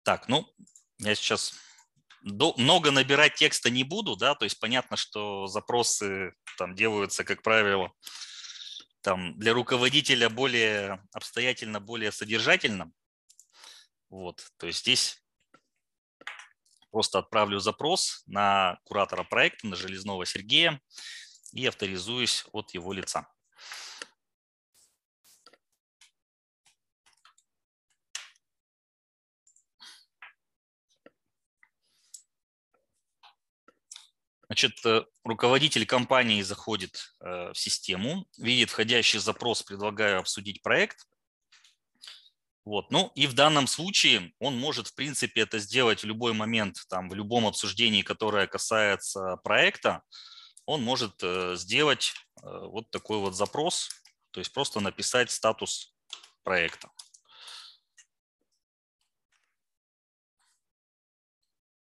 Так, ну, я сейчас много набирать текста не буду, да, то есть понятно, что запросы там делаются, как правило, там для руководителя более обстоятельно, более содержательно. Вот, то есть здесь Просто отправлю запрос на куратора проекта, на Железного Сергея и авторизуюсь от его лица. Значит, э, руководитель компании заходит э, в систему, видит входящий запрос, предлагаю обсудить проект. Вот. Ну и в данном случае он может, в принципе, это сделать в любой момент, там, в любом обсуждении, которое касается проекта, он может э, сделать вот такой вот запрос, то есть просто написать статус проекта.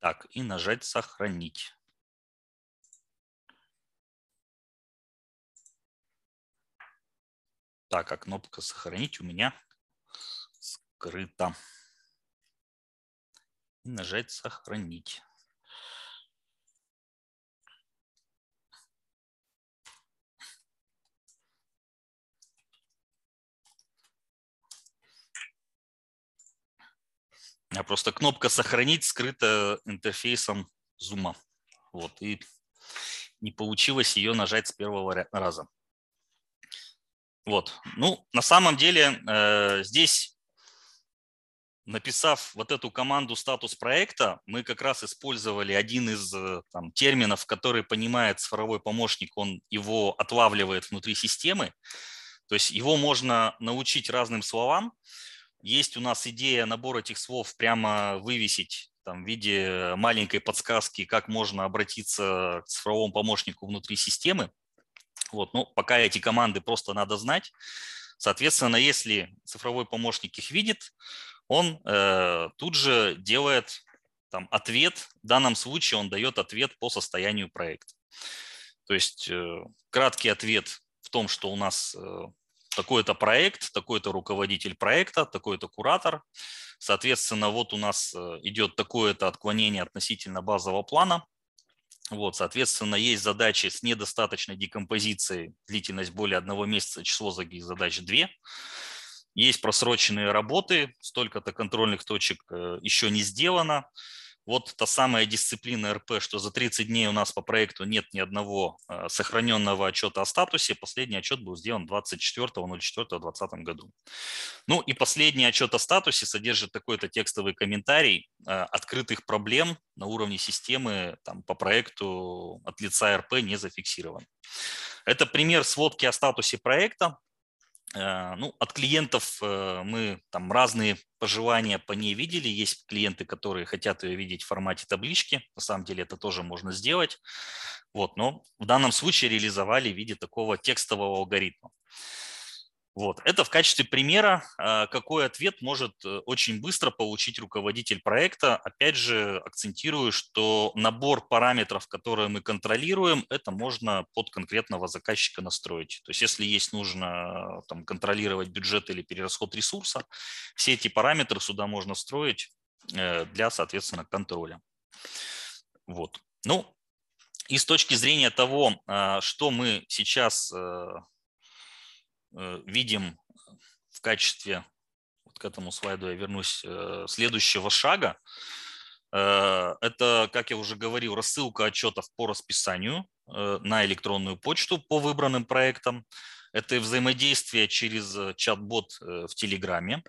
Так, и нажать «Сохранить». Так, а кнопка «Сохранить» у меня открыто. И нажать «Сохранить». А просто кнопка «Сохранить» скрыта интерфейсом зума. Вот, и не получилось ее нажать с первого раза. Вот. Ну, на самом деле э, здесь написав вот эту команду статус проекта, мы как раз использовали один из э, там, терминов, который понимает цифровой помощник, он его отлавливает внутри системы. То есть его можно научить разным словам. Есть у нас идея набор этих слов прямо вывесить там, в виде маленькой подсказки, как можно обратиться к цифровому помощнику внутри системы. Вот, ну, пока эти команды просто надо знать. Соответственно, если цифровой помощник их видит, он э, тут же делает там, ответ, в данном случае он дает ответ по состоянию проекта. То есть э, краткий ответ в том, что у нас э, такой-то проект, такой-то руководитель проекта, такой-то куратор. Соответственно, вот у нас э, идет такое-то отклонение относительно базового плана. Вот, соответственно, есть задачи с недостаточной декомпозицией, длительность более одного месяца, число задач 2. Есть просроченные работы, столько-то контрольных точек э, еще не сделано. Вот та самая дисциплина РП, что за 30 дней у нас по проекту нет ни одного э, сохраненного отчета о статусе. Последний отчет был сделан 24.04.2020 году. Ну и последний отчет о статусе содержит такой-то текстовый комментарий э, открытых проблем на уровне системы там, по проекту от лица РП не зафиксирован. Это пример сводки о статусе проекта. Э, ну, от клиентов э, мы там разные пожелания по ней видели. Есть клиенты, которые хотят ее видеть в формате таблички. На самом деле это тоже можно сделать. Вот, но в данном случае реализовали в виде такого текстового алгоритма. Вот. Это в качестве примера, а, какой ответ может э, очень быстро получить руководитель проекта. Опять же, акцентирую, что набор параметров, которые мы контролируем, это можно под конкретного заказчика настроить. То есть если есть нужно там, контролировать бюджет или перерасход ресурса, все эти параметры сюда можно строить э, для, соответственно, контроля. Вот. Ну, и с точки зрения того, а, что мы сейчас э, видим в качестве, вот к этому слайду я вернусь, э, следующего шага, э, это, как я уже говорил, рассылка отчетов по расписанию на электронную почту по выбранным проектам. Это взаимодействие через чат-бот в Телеграме.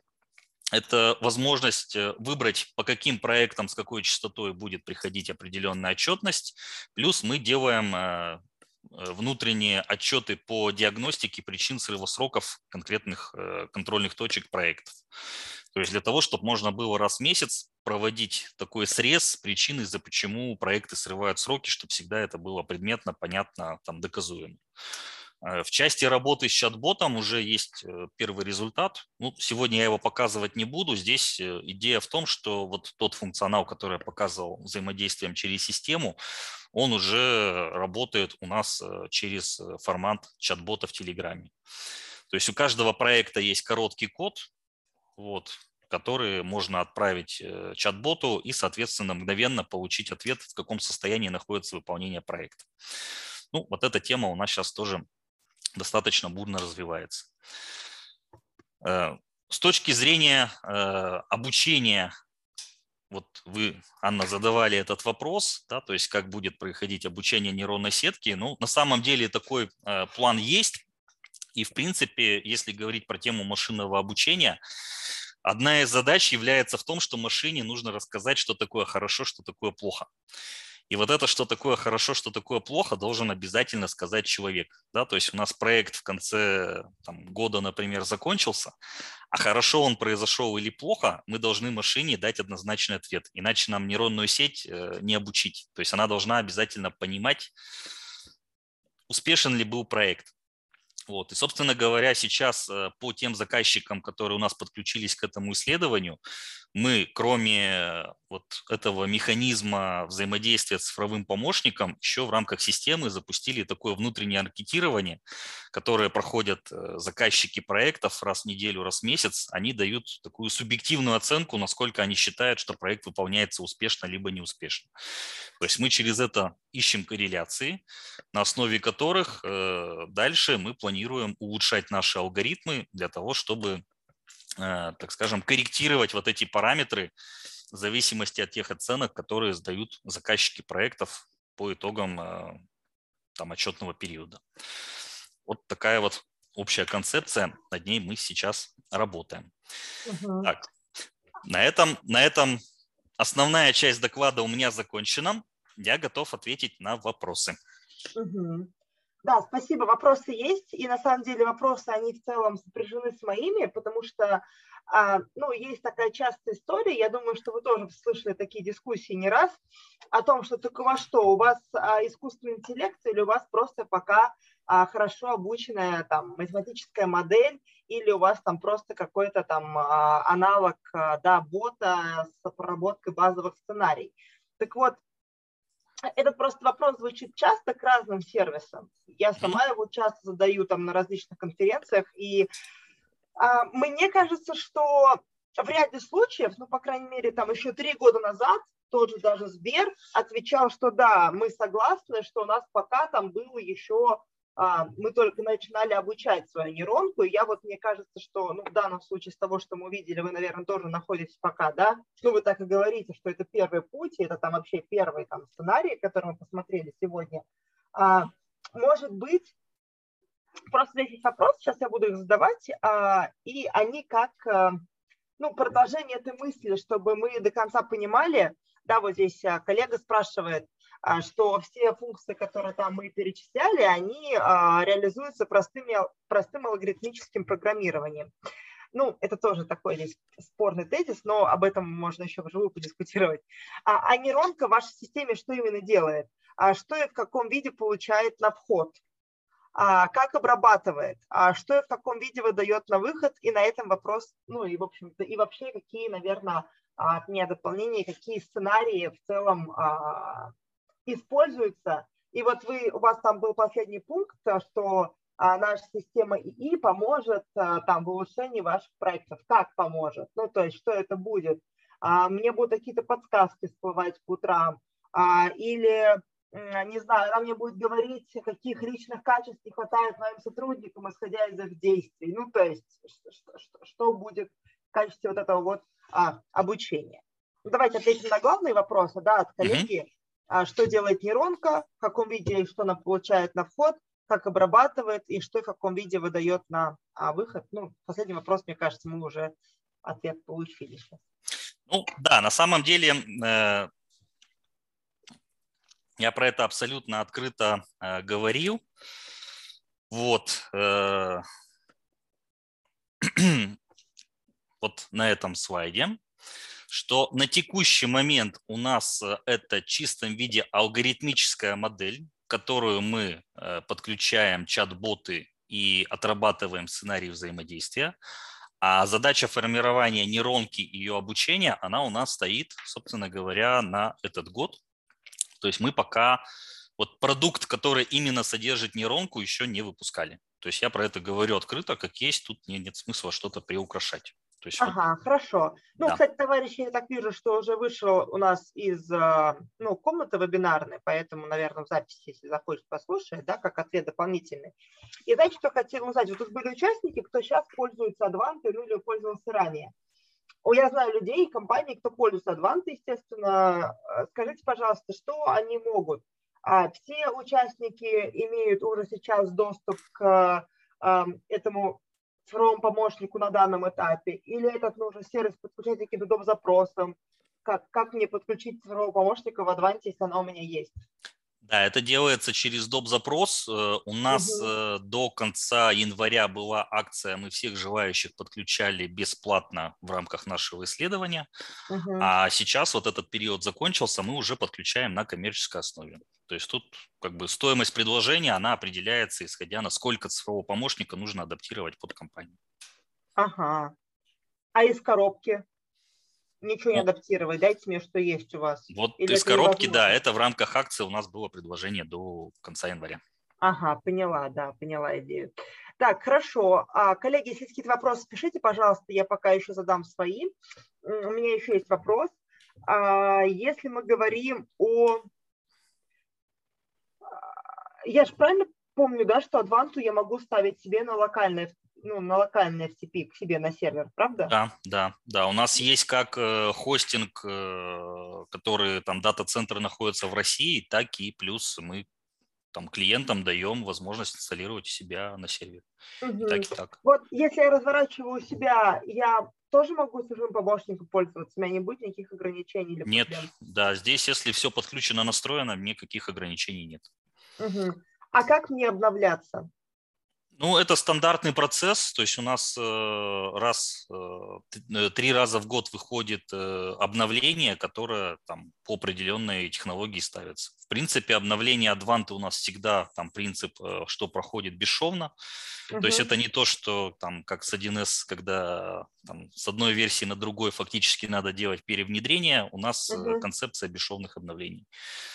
Это возможность выбрать, по каким проектам, с какой частотой будет приходить определенная отчетность. Плюс мы делаем внутренние отчеты по диагностике причин срыва сроков конкретных контрольных точек проектов. То есть для того, чтобы можно было раз в месяц проводить такой срез причин, из-за почему проекты срывают сроки, чтобы всегда это было предметно, понятно, там, доказуемо. Э, в части работы с чат-ботом уже есть э, первый результат. Ну, сегодня я его показывать не буду. Здесь э, идея в том, что вот тот функционал, который я показывал взаимодействием через систему, он уже работает у нас через формат чат-бота в Телеграме. То есть у каждого проекта есть короткий код, вот, который можно отправить чат-боту и, соответственно, мгновенно получить ответ, в каком состоянии находится выполнение проекта. Ну, вот эта тема у нас сейчас тоже достаточно бурно развивается. Э, с точки зрения э, обучения, вот вы, Анна, задавали этот вопрос, да, то есть как будет происходить обучение нейронной сетки. Ну, на самом деле такой э, план есть. И, в принципе, если говорить про тему машинного обучения, одна из задач является в том, что машине нужно рассказать, что такое хорошо, что такое плохо. И вот это, что такое хорошо, что такое плохо, должен обязательно сказать человек. Да? То есть у нас проект в конце там, года, например, закончился, а хорошо он произошел или плохо, мы должны машине дать однозначный ответ. Иначе нам нейронную сеть э, не обучить. То есть она должна обязательно понимать, успешен ли был проект. Вот. И, собственно говоря, сейчас э, по тем заказчикам, которые у нас подключились к этому исследованию, мы, кроме вот этого механизма взаимодействия с цифровым помощником, еще в рамках системы запустили такое внутреннее анкетирование, которое проходят э, заказчики проектов раз в неделю, раз в месяц. Они дают такую субъективную оценку, насколько они считают, что проект выполняется успешно либо неуспешно. То есть мы через это ищем корреляции, на основе которых э, дальше мы планируем улучшать наши алгоритмы для того, чтобы Э, так скажем, корректировать вот эти параметры в зависимости от тех оценок, которые сдают заказчики проектов по итогам э, там, отчетного периода. Вот такая вот общая концепция, над ней мы сейчас работаем. Угу. Так, на этом, на этом основная часть доклада у меня закончена. Я готов ответить на вопросы. Угу. Да, спасибо. Вопросы есть, и на самом деле вопросы, они в целом сопряжены с моими, потому что, а, ну, есть такая частая история, я думаю, что вы тоже слышали такие дискуссии не раз, о том, что только во что, у вас а, искусственный интеллект или у вас просто пока а, хорошо обученная там математическая модель, или у вас там просто какой-то там аналог, да, бота с проработкой базовых сценариев. Так вот, этот просто вопрос звучит часто к разным сервисам. Я сама его часто задаю там на различных конференциях, и а, мне кажется, что в ряде случаев, ну, по крайней мере, там еще три года назад, тот же даже Сбер отвечал, что да, мы согласны, что у нас пока там было еще мы только начинали обучать свою нейронку, и я вот, мне кажется, что, ну, в данном случае, с того, что мы видели, вы, наверное, тоже находитесь пока, да, ну, вы так и говорите, что это первый путь, и это там вообще первый там сценарий, который мы посмотрели сегодня. А, может быть, просто есть вопросы, сейчас я буду их задавать, а, и они как, а, ну, продолжение этой мысли, чтобы мы до конца понимали, да, вот здесь а, коллега спрашивает, а, что все функции, которые там мы перечисляли, они а, реализуются простыми, простым алгоритмическим программированием. Ну, это тоже такой здесь спорный тезис, но об этом можно еще вживую подискутировать. А, а нейронка в вашей системе что именно делает? А что и в каком виде получает на вход? А, как обрабатывает? А что и в каком виде выдает на выход? И на этом вопрос, ну и в общем-то, и вообще какие, наверное, от меня дополнения, какие сценарии в целом а, используется. И вот вы, у вас там был последний пункт, что а, наша система ИИ поможет а, там в улучшении ваших проектов. Как поможет? Ну, то есть, что это будет? А, мне будут какие-то подсказки всплывать по утрам. А, или, не знаю, она мне будет говорить, каких личных качеств не хватает моим сотрудникам, исходя из их действий. Ну, то есть, что, что, что будет в качестве вот этого вот а, обучения. Ну, давайте ответим на главные вопросы, да, от коллеги. Mm-hmm что делает нейронка, в каком виде и что она получает на вход, как обрабатывает и что в каком виде выдает на а, выход. Ну, последний вопрос, мне кажется, мы уже ответ получили. Ну да, на самом деле э, Я про это абсолютно открыто э, говорил. Вот. Э, вот на этом слайде, что на текущий момент у нас э, это в чистом виде алгоритмическая модель, которую мы э, подключаем чат-боты и отрабатываем сценарий взаимодействия. А задача формирования нейронки и ее обучения, она у нас стоит, собственно говоря, на этот год. То есть мы пока вот продукт, который именно содержит нейронку, еще не выпускали. То есть я про это говорю открыто, как есть, тут нет, смысла что-то приукрашать. То есть ага, вот... хорошо. Ну, да. кстати, товарищи, я так вижу, что уже вышел у нас из а, ну, комнаты вебинарной, поэтому, наверное, в записи, если захочет послушать, да, как ответ дополнительный. И знаете, что хотел узнать? Вот тут были участники, кто сейчас пользуется Advant или пользовался ранее. Я знаю людей и компаний, кто пользуется Advant, естественно. Скажите, пожалуйста, что они могут? А, все участники имеют уже сейчас доступ к этому цифровому помощнику на данном этапе, или этот нужен сервис подключать каким-то доп. запросом, как, как мне подключить цифрового помощника в Адванте, если она у меня есть? Да, это делается через доп. запрос. Э, у нас угу. до конца января была акция, мы всех желающих подключали бесплатно в рамках нашего исследования. Угу. А сейчас вот этот период закончился, мы уже подключаем на коммерческой основе. То есть тут как бы стоимость предложения, она определяется, исходя на сколько цифрового помощника нужно адаптировать под компанию. Ага. А из коробки? Ничего не ну, адаптировать, дайте мне, что есть у вас. Вот Или из коробки, невозможно? да, это в рамках акции у нас было предложение до конца января. Ага, поняла, да, поняла идею. Так, хорошо. А, коллеги, если есть какие-то вопросы, пишите, пожалуйста, я пока еще задам свои. У меня еще есть вопрос. А, если мы говорим о я же правильно помню, да, что Advantу я могу ставить себе на локальное ну, на локальный FTP к себе на сервер, правда? Да, да, да. У нас есть как э, хостинг, э, который там дата-центры находятся в России, так и плюс мы там клиентам даем возможность инсталлировать себя на сервере. Угу. И так и так. Вот если я разворачиваю себя, я тоже могу чужим помощником пользоваться? У меня не будет никаких ограничений? Или нет, да, здесь если все подключено, настроено, никаких ограничений нет. Угу. А как мне обновляться? Ну, это стандартный процесс, то есть у нас э, раз, э, э, три раза в год выходит обновление, которое там по определенной технологии ставится. В принципе, обновление Advant у нас всегда там принцип, что проходит бесшовно. Uh-huh. То есть это не то, что там как с 1С, когда там, с одной версии на другой фактически надо делать перевнедрение, у нас uh-huh. концепция бесшовных обновлений.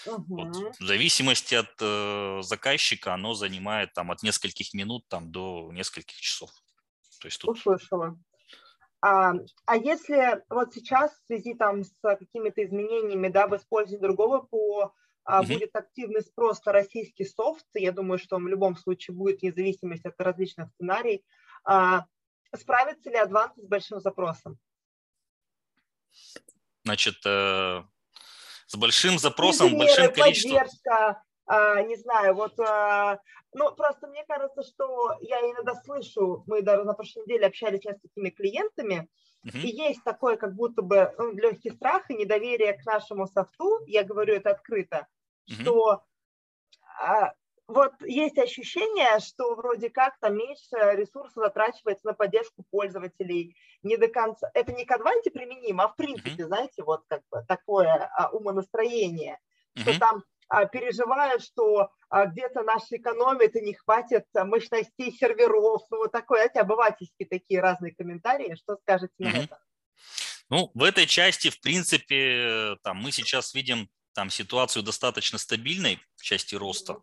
Uh-huh. Вот. В зависимости от э, заказчика оно занимает там от нескольких минут там, до нескольких часов. То есть тут... Услышала. А, а если вот сейчас в связи там с какими-то изменениями, да, в использовании другого по угу. будет активный спрос на российский софт, я думаю, что он в любом случае будет вне зависимости от различных сценариев, а, справится ли Advance с большим запросом? Значит, э, с большим запросом, Инженеры, большим количеством... Поддержка, а, не знаю, вот, а, ну, просто мне кажется, что я иногда слышу, мы даже на прошлой неделе общались с такими клиентами, Uh-huh. И есть такое, как будто бы ну, легкий страх и недоверие к нашему софту, я говорю это открыто, что а, вот есть ощущение, что вроде как там меньше ресурсов затрачивается на поддержку пользователей, не до конца. Это не к Адванте применимо, а в принципе, uh-huh. знаете, вот как бы такое а, умонастроение, uh-huh. что там а, переживают, что а, где-то наши экономят и не хватит мощностей серверов. Ну, вот такое, знаете, обывательские такие разные комментарии. Что скажете на mm-hmm. это? Ну, в этой части, в принципе, там, мы сейчас видим там ситуацию достаточно стабильной в части роста.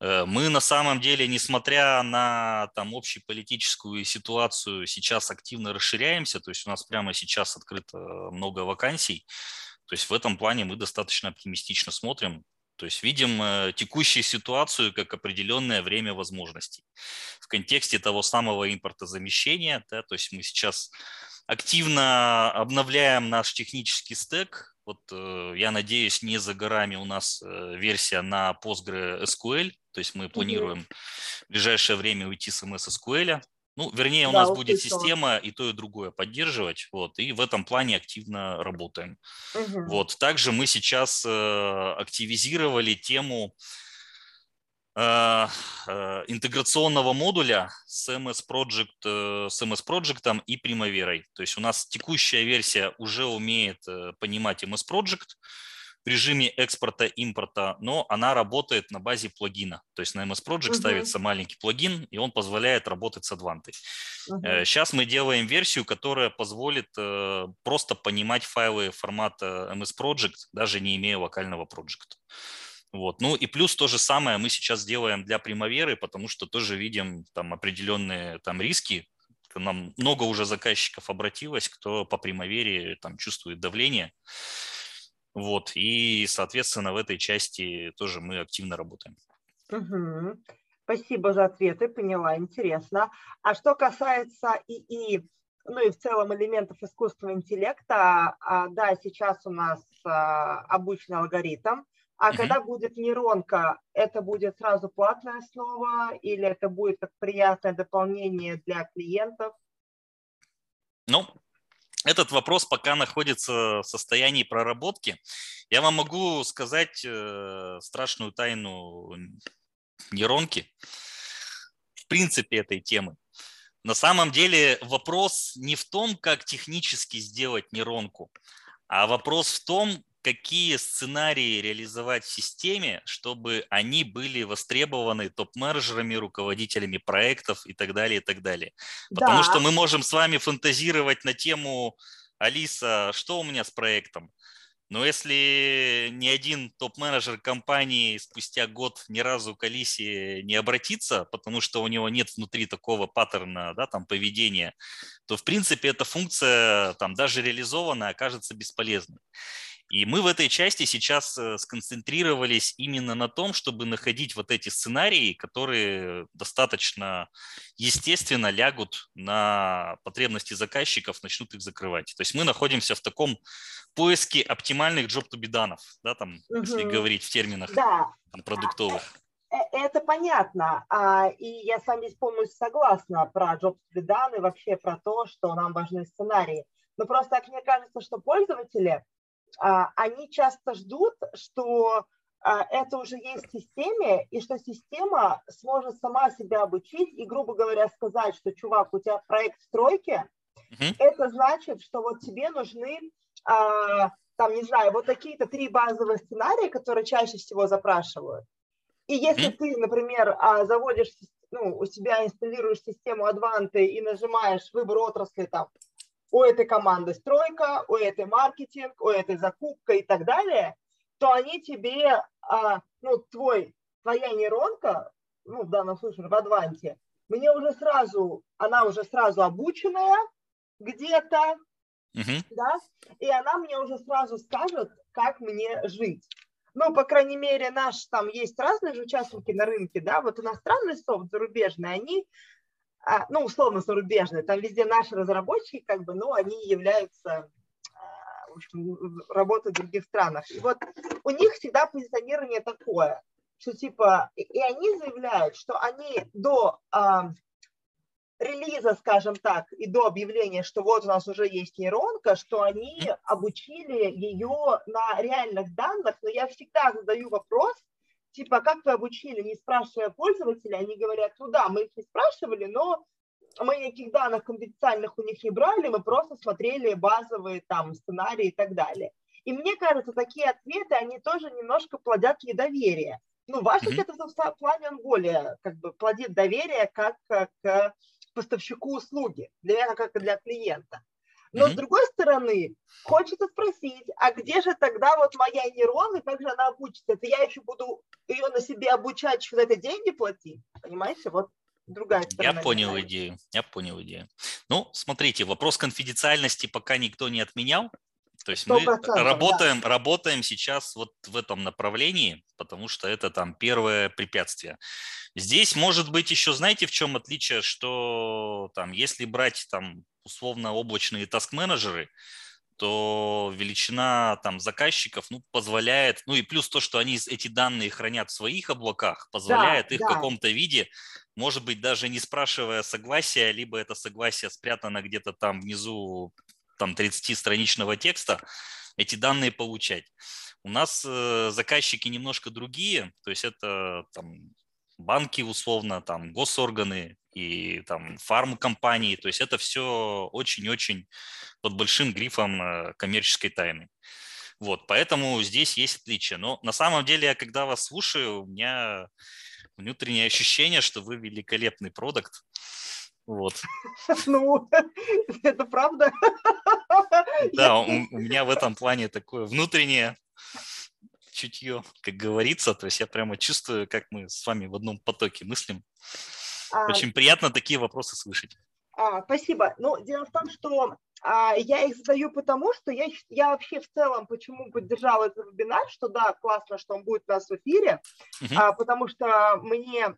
Э, мы на самом деле, несмотря на там общеполитическую ситуацию, сейчас активно расширяемся, то есть у нас прямо сейчас открыто много вакансий. То есть в этом плане мы достаточно оптимистично смотрим. То есть видим э, текущую ситуацию как определенное время возможностей. В контексте того самого импортозамещения, да, то есть мы сейчас активно обновляем наш технический стек. Вот э, я надеюсь, не за горами у нас э, версия на PostgreSQL, то есть мы планируем в ближайшее время уйти с MS SQL, Ну, вернее, у да, нас будет система и то, и другое поддерживать, вот, и в этом плане активно работаем. Угу. Вот, также мы сейчас э, активизировали тему интеграционного модуля с MS Project, э, с MS Project и Primavera. То есть у нас текущая версия уже умеет э, понимать MS Project, в режиме экспорта-импорта, но она работает на базе плагина. То есть на MS Project uh-huh. ставится маленький плагин, и он позволяет работать с Advante. Uh-huh. Сейчас мы делаем версию, которая позволит э, просто понимать файлы формата MS Project, даже не имея локального проекта. Вот. Ну и плюс то же самое мы сейчас делаем для Примаверы, потому что тоже видим там определенные там риски. Нам много уже заказчиков обратилось, кто по Примавере там чувствует давление. Вот, и, соответственно, в этой части тоже мы активно работаем. Угу. Спасибо за ответы, поняла, интересно. А что касается ИИ, ну и в целом элементов искусственного интеллекта, а, да, сейчас у нас а, обычный алгоритм, а когда будет нейронка, это будет сразу платная основа или это будет как приятное дополнение для клиентов? Ну, этот вопрос пока находится в состоянии проработки. Я вам могу сказать э, страшную тайну нейронки, в принципе, этой темы. На самом деле вопрос не в том, как технически сделать нейронку, а вопрос в том, какие сценарии реализовать в системе, чтобы они были востребованы топ-менеджерами, руководителями проектов и так далее, и так далее. Потому да. что мы можем с вами фантазировать на тему «Алиса, что у меня с проектом?» Но если ни один топ-менеджер компании спустя год ни разу к Алисе не обратится, потому что у него нет внутри такого паттерна да, там, поведения, то, в принципе, эта функция там, даже реализованная окажется бесполезной. И мы в этой части сейчас э, сконцентрировались именно на том, чтобы находить вот эти сценарии, которые достаточно естественно лягут на потребности заказчиков, начнут их закрывать. То есть мы находимся в таком поиске оптимальных джоб-тубиданов, да, там, угу. если говорить в терминах да. там, продуктовых. Э, э, это понятно, а, и я с вами полностью согласна про джоб и вообще про то, что нам важны сценарии. Но просто так мне кажется, что пользователи они часто ждут, что а, это уже есть в системе, и что система сможет сама себя обучить и, грубо говоря, сказать, что, чувак, у тебя проект стройки, mm-hmm. это значит, что вот тебе нужны, а, там, не знаю, вот такие-то три базовые сценария, которые чаще всего запрашивают. И если mm-hmm. ты, например, заводишь, ну, у себя инсталируешь систему Advante и нажимаешь выбор отрасли там у этой команды стройка, у этой маркетинг, у этой закупка и так далее, то они тебе, а, ну, твой, твоя нейронка, ну, в данном случае в Адванте, мне уже сразу, она уже сразу обученная где-то, uh-huh. да, и она мне уже сразу скажет, как мне жить. Ну, по крайней мере, наш, там есть разные же участники на рынке, да, вот иностранный софт, зарубежный, они ну, условно зарубежные, там везде наши разработчики, как бы, ну, они являются, а, в общем, работают в других странах. И вот у них всегда позиционирование такое, что типа, и они заявляют, что они до а, релиза, скажем так, и до объявления, что вот у нас уже есть нейронка, что они обучили ее на реальных данных, но я всегда задаю вопрос, типа, как вы обучили, не спрашивая пользователя, они говорят, ну да, мы их не спрашивали, но мы никаких данных конфиденциальных у них не брали, мы просто смотрели базовые там сценарии и так далее. И мне кажется, такие ответы, они тоже немножко плодят недоверие. Ну, ваш mm-hmm. ответ в этом плане, он более как бы плодит доверие как к поставщику услуги, для, как для клиента. Но mm-hmm. с другой стороны, хочется спросить, а где же тогда вот моя нейрон, и как же она обучится? Это я еще буду ее на себе обучать, что это деньги платить? Понимаете, вот другая сторона. Я понял идею, я понял идею. Ну, смотрите, вопрос конфиденциальности пока никто не отменял. То есть мы работаем, да. работаем сейчас вот в этом направлении, потому что это там первое препятствие. Здесь может быть еще, знаете, в чем отличие, что там, если брать там условно облачные таск-менеджеры, то величина там заказчиков ну, позволяет, ну и плюс то, что они эти данные хранят в своих облаках, позволяет да, их да. в каком-то виде, может быть, даже не спрашивая согласия, либо это согласие спрятано где-то там внизу там 30-страничного текста, эти данные получать. У нас э, заказчики немножко другие, то есть это там банки условно, там госорганы и там фарм-компании, то есть это все очень-очень под большим грифом э, коммерческой тайны. Вот, поэтому здесь есть отличие. Но на самом деле, я когда вас слушаю, у меня внутреннее ощущение, что вы великолепный продукт. Вот. Ну, это правда. Да, у, у меня в этом плане такое внутреннее чутье, как говорится. То есть я прямо чувствую, как мы с вами в одном потоке мыслим. А, Очень приятно такие вопросы слышать. А, спасибо. Ну, дело в том, что а, я их задаю потому, что я, я вообще в целом почему поддержала этот вебинар, что да, классно, что он будет у нас в эфире, uh-huh. а, потому что мне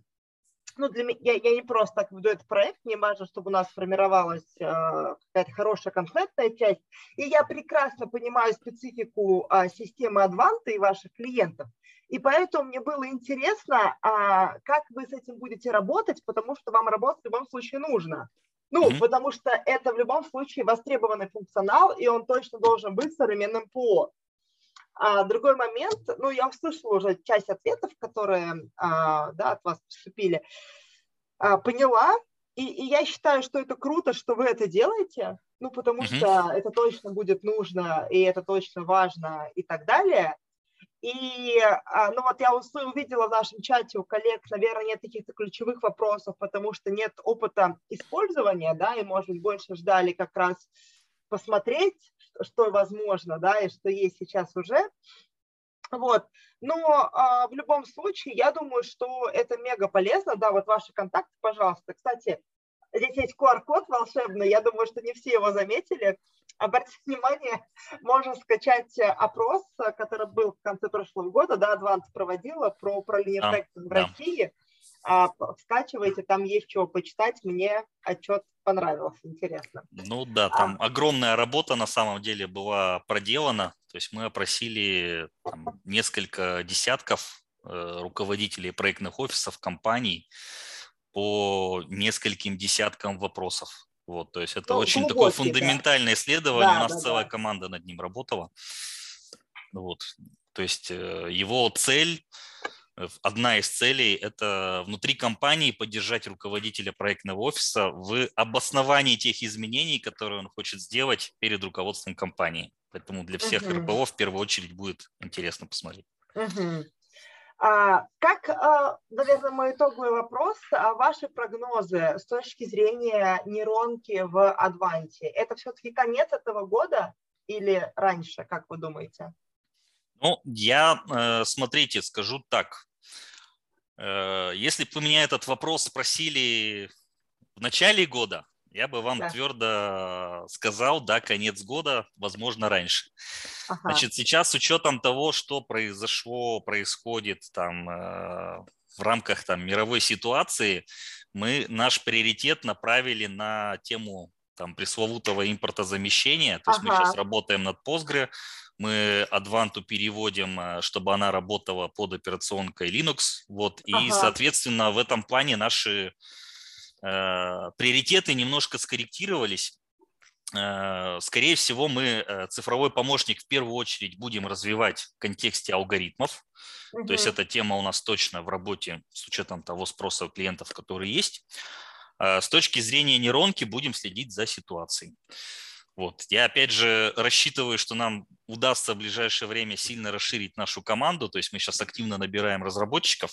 ну, для меня, я, я не просто так веду этот проект, мне важно, чтобы у нас формировалась э, какая-то хорошая конфликтная часть, и я прекрасно понимаю специфику э, системы Адванта и ваших клиентов, и поэтому мне было интересно, а, как вы с этим будете работать, потому что вам работать в любом случае нужно. Ну, mm-hmm. потому что это в любом случае востребованный функционал, и он точно должен быть современным ПО. А другой момент, ну, я услышала уже часть ответов, которые а, да, от вас поступили, а, поняла, и, и я считаю, что это круто, что вы это делаете, ну, потому mm-hmm. что это точно будет нужно, и это точно важно, и так далее. И, а, ну, вот я увидела в нашем чате у коллег, наверное, нет каких-то ключевых вопросов, потому что нет опыта использования, да, и, может быть, больше ждали как раз посмотреть, что возможно, да, и что есть сейчас уже. Вот. Но а, в любом случае, я думаю, что это мега полезно. Да, вот ваши контакты, пожалуйста. Кстати, здесь есть QR-код волшебный, я думаю, что не все его заметили. Обратите внимание, можно скачать опрос, который был в конце прошлого года, да, Адванс проводила про управление а, проектом в да. России а, скачивайте, там есть чего почитать. Мне отчет понравился, интересно. Ну да, там а. огромная работа на самом деле была проделана. То есть мы опросили там, несколько десятков э, руководителей проектных офисов компаний по нескольким десяткам вопросов. Вот, то есть это ну, очень такое фундаментальное да. исследование. Да, У нас да, целая да. команда над ним работала. Вот, то есть э, его цель одна из целей – это внутри компании поддержать руководителя проектного офиса в обосновании тех изменений, которые он хочет сделать перед руководством компании. Поэтому для всех uh-huh. РПО в первую очередь будет интересно посмотреть. Uh-huh. А, как, наверное, мой итоговый вопрос, а ваши прогнозы с точки зрения нейронки в Адванте, это все-таки конец этого года или раньше, как вы думаете? Ну, я, э, смотрите, скажу так. Э, если бы вы меня этот вопрос спросили в начале года, я бы вам да. твердо сказал, да, конец года, возможно, раньше. Ага. Значит, сейчас с учетом того, что произошло, происходит там э, в рамках там мировой ситуации, мы наш приоритет направили на тему там пресловутого импортозамещения. То есть ага. мы сейчас работаем над Postgre, мы Advantu переводим, э, чтобы она работала под операционкой Linux. Вот, и, ага. соответственно, в этом плане наши э, приоритеты немножко скорректировались. Э, скорее всего, мы э, цифровой помощник в первую очередь будем развивать в контексте алгоритмов. Угу. То есть эта тема у нас точно в работе с учетом того спроса клиентов, который есть. С точки зрения нейронки будем следить за ситуацией. Вот. Я опять же рассчитываю, что нам удастся в ближайшее время сильно расширить нашу команду. То есть мы сейчас активно набираем разработчиков.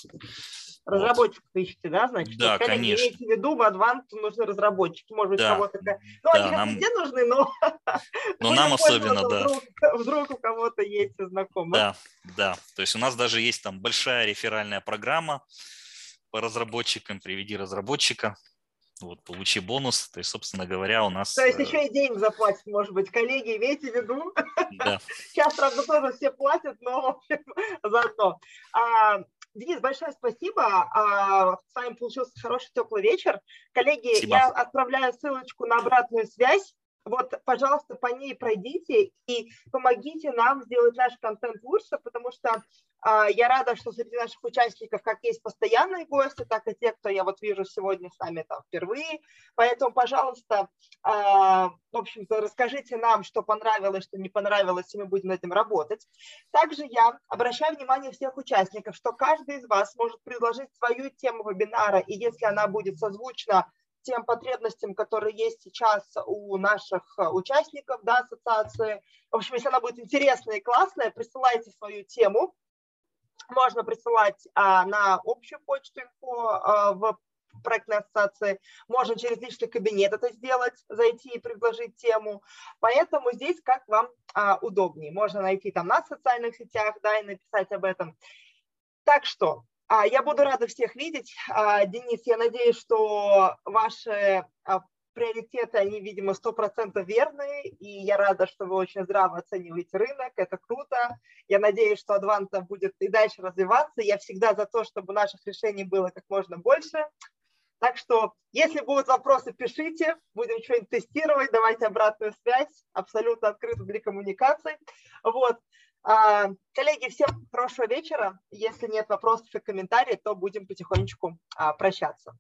Разработчиков вот. ищете, да, значит? Да, вот, конечно. Имейте в виду, в Advanced нужны разработчики. Может быть, да. кого-то... Ну, да, они нам... везде нужны, но... Но нам особенно, да. Вдруг, вдруг у кого-то есть знакомые. Да, да. То есть у нас даже есть там большая реферальная программа по разработчикам. Приведи разработчика вот, получи бонус. То есть, собственно говоря, у нас... То есть э, еще и денег заплатят, может быть, коллеги, имейте в виду. Да. Сейчас, правда, тоже все платят, но зато. А, Денис, большое спасибо. А, с вами получился хороший теплый вечер. Коллеги, спасибо. я отправляю ссылочку на обратную связь вот, пожалуйста, по ней пройдите и помогите нам сделать наш контент лучше, потому что а, я рада, что среди наших участников как есть постоянные гости, так и те, кто я вот вижу сегодня с нами там впервые. Поэтому, пожалуйста, а, в общем-то, расскажите нам, что понравилось, что не понравилось, и мы будем над этим работать. Также я обращаю внимание всех участников, что каждый из вас может предложить свою тему вебинара, и если она будет созвучна тем потребностям, которые есть сейчас у наших э, участников да, ассоциации. В общем, если она будет интересная и классная, присылайте свою тему. Можно присылать а, на общую почту инфо а, в проектной ассоциации, можно через личный кабинет это сделать, зайти и предложить тему. Поэтому здесь как вам а, удобнее. Можно найти там на социальных сетях, да, и написать об этом. Так что я буду рада всех видеть. А, Денис, я надеюсь, что ваши а, приоритеты, они, видимо, 100% верные, и я рада, что вы очень здраво оцениваете рынок, это круто. Я надеюсь, что Адванта будет и дальше развиваться. Я всегда за то, чтобы наших решений было как можно больше. Так что, если будут вопросы, пишите, будем что-нибудь тестировать, давайте обратную связь, абсолютно открыто для коммуникаций. Вот. А, коллеги, всем хорошего вечера. Если нет вопросов и комментариев, то будем потихонечку а, прощаться.